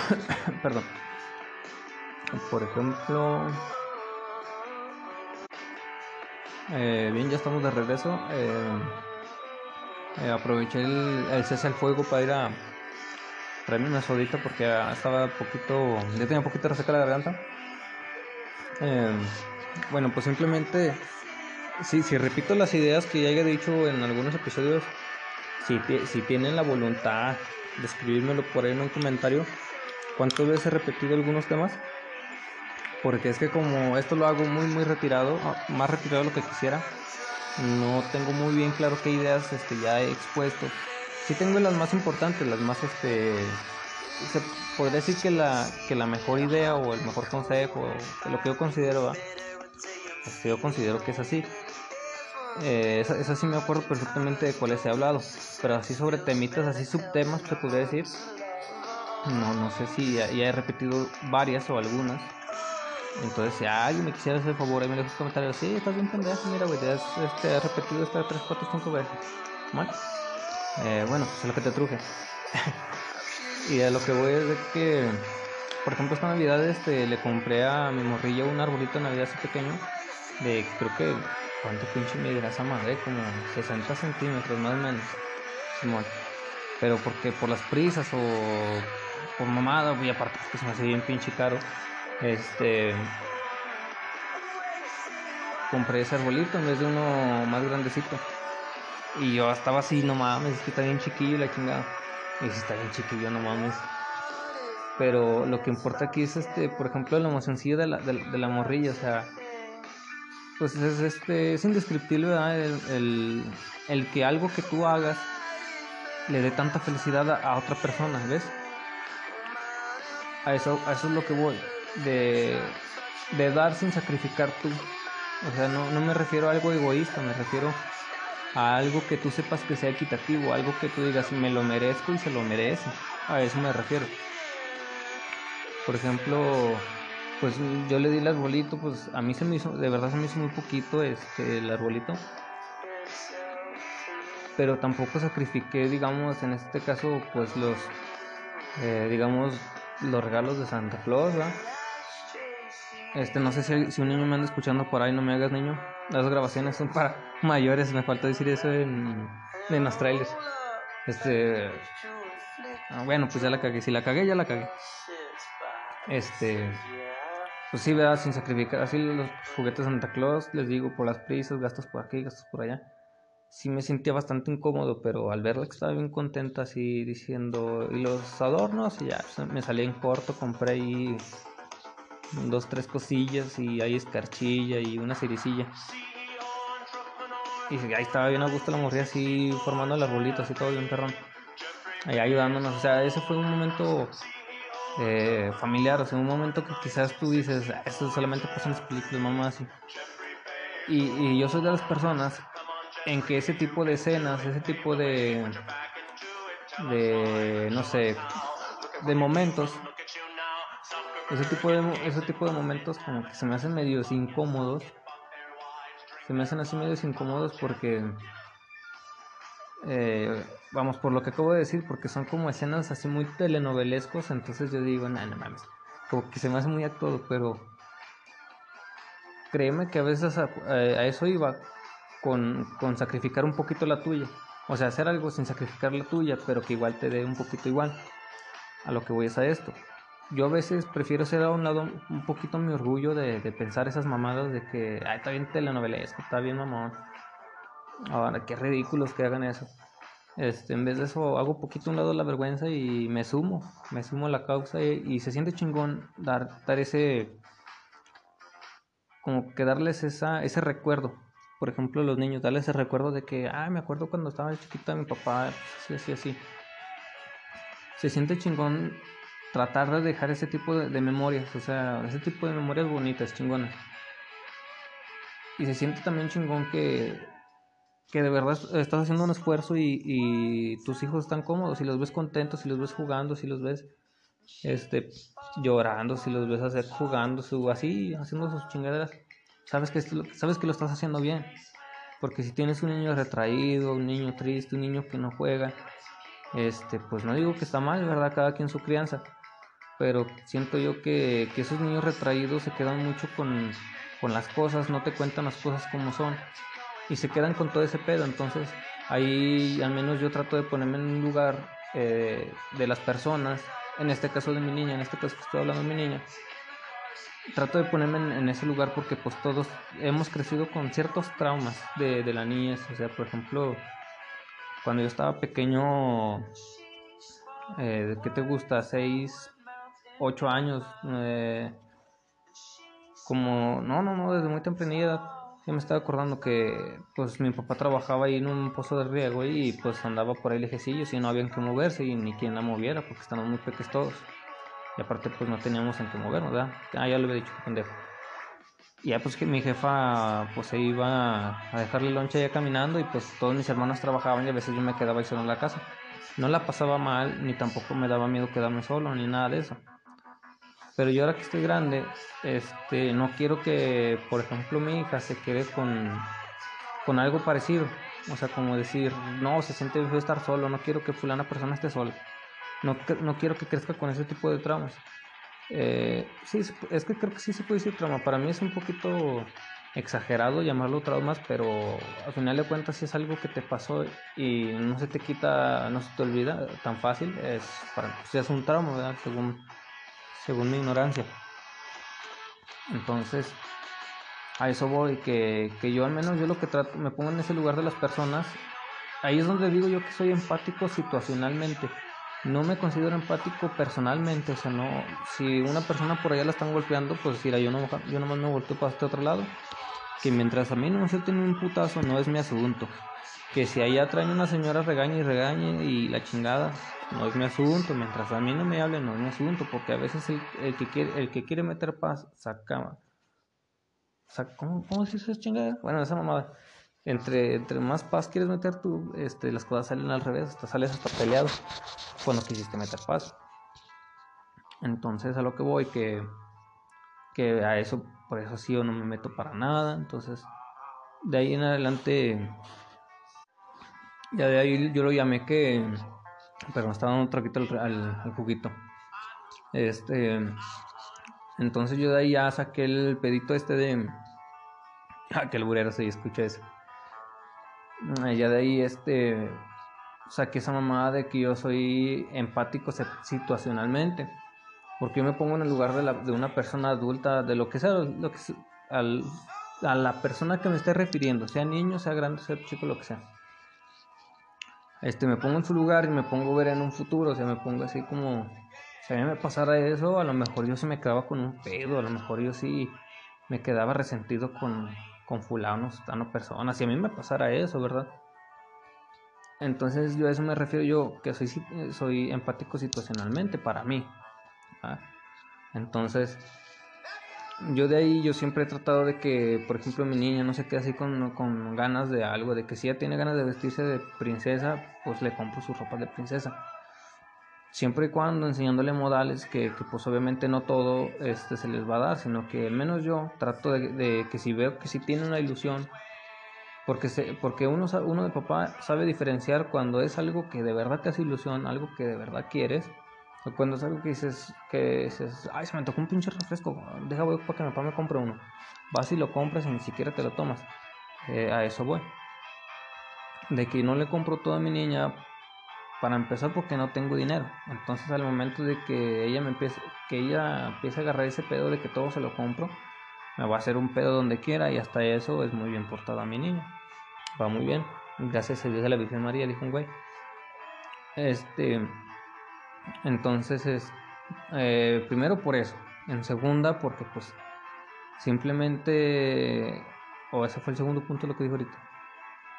(coughs) Perdón. Por ejemplo. Eh, bien, ya estamos de regreso. Eh, eh, aproveché el, el cese al fuego para ir a traerme una sodita porque estaba poquito. Ya tenía poquito reseca la garganta. bueno, pues simplemente. Sí, si repito las ideas que ya he dicho en algunos episodios, si, si tienen la voluntad de escribírmelo por ahí en un comentario, ¿cuántas veces he repetido algunos temas? Porque es que como esto lo hago muy muy retirado, ah, más retirado de lo que quisiera, no tengo muy bien claro qué ideas este, ya he expuesto. Sí tengo las más importantes, las más este se podría decir que la que la mejor idea o el mejor consejo, lo que yo considero, pues yo considero que es así. Eh, esa, sí me acuerdo perfectamente de cuáles he hablado, pero así sobre temitas, así subtemas, se podría decir. No, no sé si ya, he repetido varias o algunas. Entonces, si alguien me quisiera hacer el favor, ahí me deja un comentario. Sí, estás bien pendejo, mira, güey, ya has, este, repetido esta 3, 4, 5 veces. Bueno, eh, bueno, pues es lo que te truje. (laughs) y a lo que voy es de que, por ejemplo, esta Navidad este, le compré a mi morrilla un arbolito de Navidad así pequeño, de creo que ¿Cuánto pinche medirá esa madre? Como 60 centímetros más o menos. Pero porque por las prisas o por mamada, y aparte porque se me hace bien pinche caro. Este. Compré ese arbolito en vez de uno más grandecito. Y yo estaba así, no mames, es que está bien chiquillo la chingada. Y si está bien chiquillo, no mames. Pero lo que importa aquí es este, por ejemplo, la emocioncilla de la, de la morrilla, o sea pues es, este, es indescriptible el, el, que algo que tú hagas le dé tanta felicidad a, otra persona, ¿ves? A eso, a eso es lo que voy, de, de dar sin sacrificar tú. O sea, no, no me refiero a algo egoísta, me refiero a algo que tú sepas que sea equitativo, algo que tú digas, me lo merezco y se lo merece. A eso me refiero. Por ejemplo, pues yo le di el arbolito, pues a mí se me hizo, de verdad se me hizo muy poquito este, el arbolito. Pero tampoco sacrifiqué, digamos, en este caso, pues los, eh, digamos, los regalos de Santa Claus. Este, no sé si, si, un niño me anda escuchando por ahí, no me hagas niño. Las grabaciones son para mayores, me falta decir eso en, en los trailers. Este, ah, bueno, pues ya la cagué, si la cagué, ya la cagué. Este, pues sí, ¿verdad? Sin sacrificar. Así los juguetes de Santa Claus, les digo, por las prisas, gastos por aquí, gastos por allá. Sí me sentía bastante incómodo, pero al verla que estaba bien contenta, así diciendo, y los adornos, y ya, pues, me salí en corto, compré ahí dos, tres cosillas, y ahí escarchilla y una cericilla. Y ahí estaba bien a gusto la morría así formando el arbolito, así todo bien perrón. Ahí ayudándonos, o sea, ese fue un momento eh, familiar, o sea, un momento que quizás tú dices, ah, esto solamente pasa en las películas, mamá, así. Y, yo soy de las personas en que ese tipo de escenas, ese tipo de, de no sé, de momentos, ese tipo de, ese tipo de momentos como que se me hacen medios incómodos, se me hacen así medios incómodos porque eh, vamos, por lo que acabo de decir, porque son como escenas así muy telenovelescos, entonces yo digo, no, no mames, como que se me hace muy actuado, pero créeme que a veces a, eso iba con, con, sacrificar un poquito la tuya, o sea, hacer algo sin sacrificar la tuya, pero que igual te dé un poquito igual, a lo que voy es a esto. Yo a veces prefiero ser a un lado un poquito mi orgullo de, de pensar esas mamadas de que, ay, está bien telenovelesco, está bien mamón Ahora, qué ridículos que hagan eso. Este, en vez de eso, hago poquito un lado la vergüenza y me sumo, me sumo a la causa y, se siente chingón dar, dar ese, como que darles esa, ese recuerdo. Por ejemplo, los niños, darles ese recuerdo de que, ah, me acuerdo cuando estaba chiquita mi papá, así, así, así. Se siente chingón tratar de dejar ese tipo de, memorias, o sea, ese tipo de memorias bonitas, chingonas. Y se siente también chingón que que de verdad estás haciendo un esfuerzo y, tus hijos están cómodos, si los ves contentos, si los ves jugando, si los ves este llorando, si los ves hacer jugando, su, así, haciendo sus chingaderas, sabes que, sabes que lo estás haciendo bien. Porque si tienes un niño retraído, un niño triste, un niño que no juega, este, pues no digo que está mal, ¿verdad? Cada quien su crianza. Pero siento yo que, que esos niños retraídos se quedan mucho con, con las cosas, no te cuentan las cosas como son. Y se quedan con todo ese pedo. Entonces, ahí al menos yo trato de ponerme en un lugar eh, de las personas, en este caso de mi niña, en este caso que estoy hablando de mi niña, trato de ponerme en, ese lugar porque pues todos hemos crecido con ciertos traumas de, de la niñez, o sea, por ejemplo, cuando yo estaba pequeño, eh, ¿qué te gusta? 6, 8 años, eh, como, no, no, no, desde muy temprana edad, yo me estaba acordando que pues mi papá trabajaba ahí en un pozo de riego y pues andaba por ahí lejecillos y no había que moverse y ni quien la moviera porque estaban muy pequeños todos. Y aparte pues no teníamos en qué movernos, ¿verdad? Ah, ya lo había dicho, pendejo. Y ya pues que mi jefa pues se iba a dejarle lonche ya caminando y pues todos mis hermanos trabajaban y a veces yo me quedaba ahí solo en la casa. No la pasaba mal ni tampoco me daba miedo quedarme solo ni nada de eso. Pero yo ahora que estoy grande, este, no quiero que, por ejemplo, mi hija se quede con, con algo parecido. O sea, como decir, no, se siente bien estar solo, no quiero que fulana persona esté sola. No, no quiero que crezca con ese tipo de traumas. Eh, sí, es que creo que sí se puede decir trauma. Para mí es un poquito exagerado llamarlo traumas, pero al final de cuentas si es algo que te pasó y no se te quita, no se te olvida tan fácil, es para pues, es un trauma, ¿verdad? Según según mi ignorancia. Entonces, a eso voy, que, que yo al menos yo lo que trato, me pongo en ese lugar de las personas, ahí es donde digo yo que soy empático situacionalmente. No me considero empático personalmente, o sea, no, si una persona por allá la están golpeando, pues decir, yo, no, yo nomás me volteo para este otro lado, que mientras a mí no me suelten un putazo, no es mi asunto. Que si allá traen una señora regañe y regañe y la chingada, no es mi asunto, mientras a mí no me hablen no es mi asunto, porque a veces el, el que, quiere, el que quiere meter paz saca... saca ¿cómo, ¿Cómo se dice esa chingada? Bueno, esa mamada. Entre, entre más paz quieres meter tú, este, las cosas salen al revés, hasta sales hasta peleado cuando quisiste meter paz. Entonces a lo que voy, que, que a eso, por eso sí yo no me meto para nada. Entonces, de ahí en adelante, ya de ahí yo lo llamé que pero me estaba dando un traquito al, juguito. Este, entonces yo de ahí ya saqué el pedito este de... Ah, que el burero se escucha ese. Ah, ya de ahí este saqué esa mamada de que yo soy empático situacionalmente. Porque yo me pongo en el lugar de, la, de una persona adulta, de lo que sea, lo que, al, a la persona que me esté refiriendo, sea niño, sea grande, sea chico, lo que sea este, me pongo en su lugar y me pongo a ver en un futuro, o sea, me pongo así como, si a mí me pasara eso, a lo mejor yo sí me quedaba con un pedo, a lo mejor yo sí me quedaba resentido con, con fulano, sutano, personas, si a mí me pasara eso, ¿verdad? Entonces yo a eso me refiero yo, que soy, soy empático situacionalmente para mí. Entonces, yo de ahí yo siempre he tratado de que, por ejemplo, mi niña no se quede así con, con, ganas de algo, de que si ella tiene ganas de vestirse de princesa, pues le compro su ropa de princesa. Siempre y cuando enseñándole modales que, que pues obviamente no todo este se les va a dar, sino que al menos yo trato de, de que si veo que si tiene una ilusión, porque, se, porque uno, uno de papá sabe diferenciar cuando es algo que de verdad te hace ilusión, algo que de verdad quieres, cuando es algo que dices, que dices, ay, se me tocó un pinche refresco, deja voy para que mi papá me compre uno. Vas y lo compras y ni siquiera te lo tomas. Eh, a eso voy. De que no le compro todo a mi niña para empezar porque no tengo dinero. Entonces al momento de que ella me empiece, que ella empiece a agarrar ese pedo de que todo se lo compro, me va a hacer un pedo donde quiera y hasta eso es muy bien portada a mi niña. Va muy bien. Gracias a Dios de la Virgen María, dijo un güey. Este, entonces es eh, primero por eso, en segunda porque pues simplemente, o ese fue el segundo punto lo que dijo ahorita.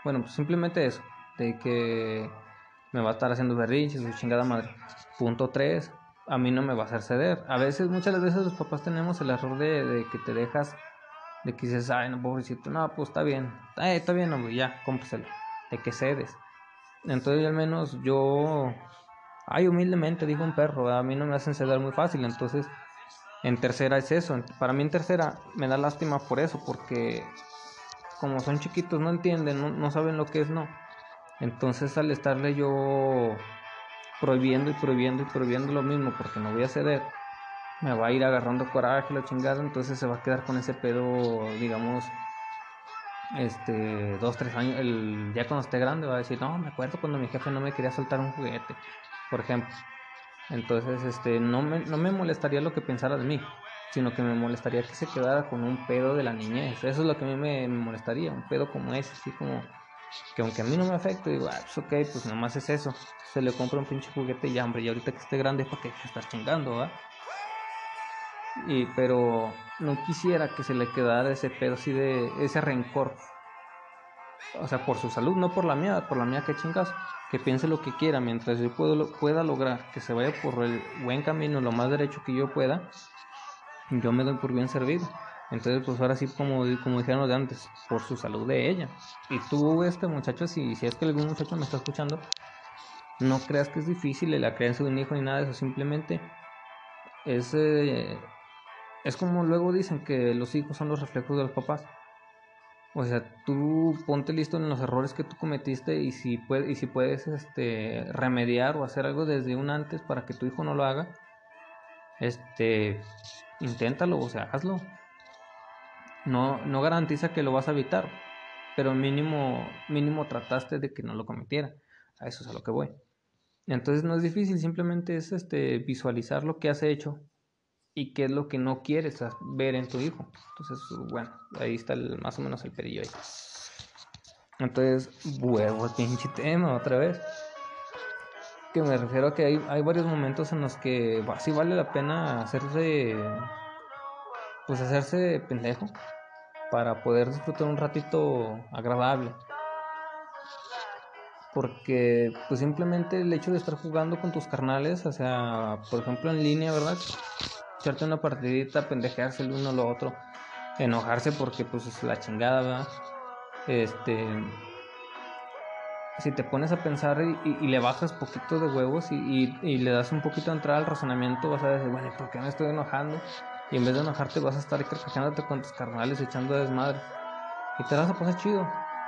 Bueno, pues simplemente eso, de que me va a estar haciendo berrinches, su chingada madre. Punto 3, a mí no me va a hacer ceder. A veces, muchas veces los papás tenemos el error de, que te dejas, de que dices, ay, no, pobrecito, no, pues está bien, está bien, hombre, ya, cómpraselo, de que cedes. Entonces, al menos yo Ay, humildemente, dijo un perro, a mí no me hacen ceder muy fácil, entonces en tercera es eso. Para mí en tercera me da lástima por eso, porque como son chiquitos, no entienden, no, no saben lo que es no. Entonces al estarle yo prohibiendo y prohibiendo y prohibiendo lo mismo porque no voy a ceder, me va a ir agarrando coraje la chingada, entonces se va a quedar con ese pedo, digamos, este, dos, tres años, el, ya cuando esté grande va a decir, no, me acuerdo cuando mi jefe no me quería soltar un juguete, por ejemplo. Entonces, este, no me, no me molestaría lo que pensara de mí, sino que me molestaría que se quedara con un pedo de la niñez. Eso es lo que a mí me, molestaría, un pedo como ese, así como que aunque a mí no me afecte, digo, ah, pues ok, pues nomás es eso. Se le compra un pinche juguete y hambre, y ahorita que esté grande, ¿para qué estar chingando, va? Y, pero no quisiera que se le quedara ese pedo así de ese rencor. O sea, por su salud, no por la mía, por la mía que chingas. Que piense lo que quiera, mientras yo puedo, pueda lograr que se vaya por el buen camino, lo más derecho que yo pueda, yo me doy por bien servido. Entonces, pues ahora sí, como, como dijeron de antes, por su salud de ella. Y tú, este muchacho, si, si es que algún muchacho me está escuchando, no creas que es difícil la creencia de un hijo ni nada de eso, simplemente es eh, es como luego dicen que los hijos son los reflejos de los papás. O sea, tú ponte listo en los errores que tú cometiste y si, puedes, y si puedes este, remediar o hacer algo desde un antes para que tu hijo no lo haga, este, inténtalo, o sea, hazlo. No, no garantiza que lo vas a evitar, pero mínimo, mínimo trataste de que no lo cometiera. A eso es a lo que voy. Entonces no es difícil, simplemente es este, visualizar lo que has hecho y qué es lo que no quieres ver en tu hijo. Entonces, bueno, ahí está más o menos el perillo ahí. Entonces, huevo, pinche tema otra vez. Que me refiero a que hay, hay varios momentos en los que así vale la pena hacerse, pues hacerse pendejo para poder disfrutar un ratito agradable. Porque pues simplemente el hecho de estar jugando con tus carnales, o sea, por ejemplo en línea, ¿verdad? Echarte una partidita, pendejearse el uno lo otro, enojarse porque pues es la chingada, ¿verdad? Este, si te pones a pensar y, le bajas poquito de huevos y, y, le das un poquito de entrada al razonamiento, vas a decir, bueno, ¿por qué me estoy enojando? Y en vez de enojarte vas a estar carcajándote con tus carnales echando desmadre. Y te vas a pasar chido.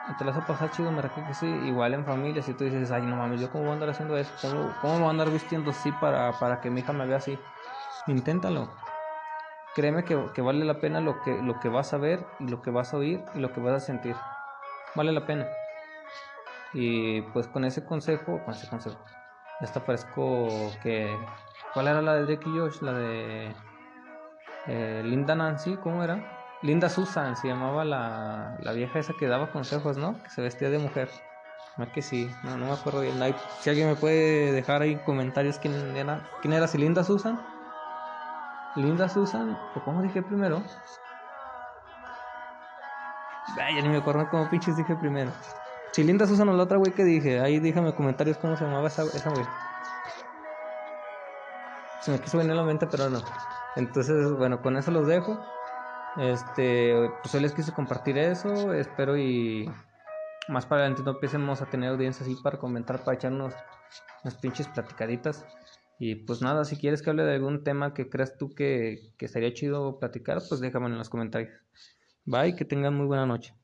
Y te vas a pasar chido, me refiero que sí. Igual en familia, si tú dices, ay, no mames, ¿yo cómo voy a andar haciendo eso? ¿Cómo, cómo voy a andar vistiendo así para, para que mi hija me vea así? Inténtalo. Créeme que, vale la pena lo que, lo que vas a ver y lo que vas a oír y lo que vas a sentir. Vale la pena. Y pues con ese consejo, con ese consejo, esta parezco que... ¿Cuál era la de Drake y Josh? La de eh, Linda Nancy, ¿cómo era? Linda Susan, se llamaba la, la vieja esa que daba consejos, ¿no? Que se vestía de mujer. No que sí, no, no me acuerdo bien. Si alguien me puede dejar ahí comentarios quién era, quién era si Linda Susan. Linda Susan, o como dije primero. Ay, ya ni me acuerdo cómo pinches dije primero. Si Linda Susan o la otra güey que dije, ahí déjame comentarios cómo se llamaba esa, esa güey. Se me quiso venir a la mente, pero no. Entonces, bueno, con eso los dejo. Este, pues hoy les quise compartir eso. Espero y más para adelante no empecemos a tener audiencia así para comentar, para echarnos unas pinches platicaditas. Y pues nada, si quieres que hable de algún tema que creas tú que, que estaría chido platicar, pues déjame en los comentarios. Bye, que tengan muy buena noche.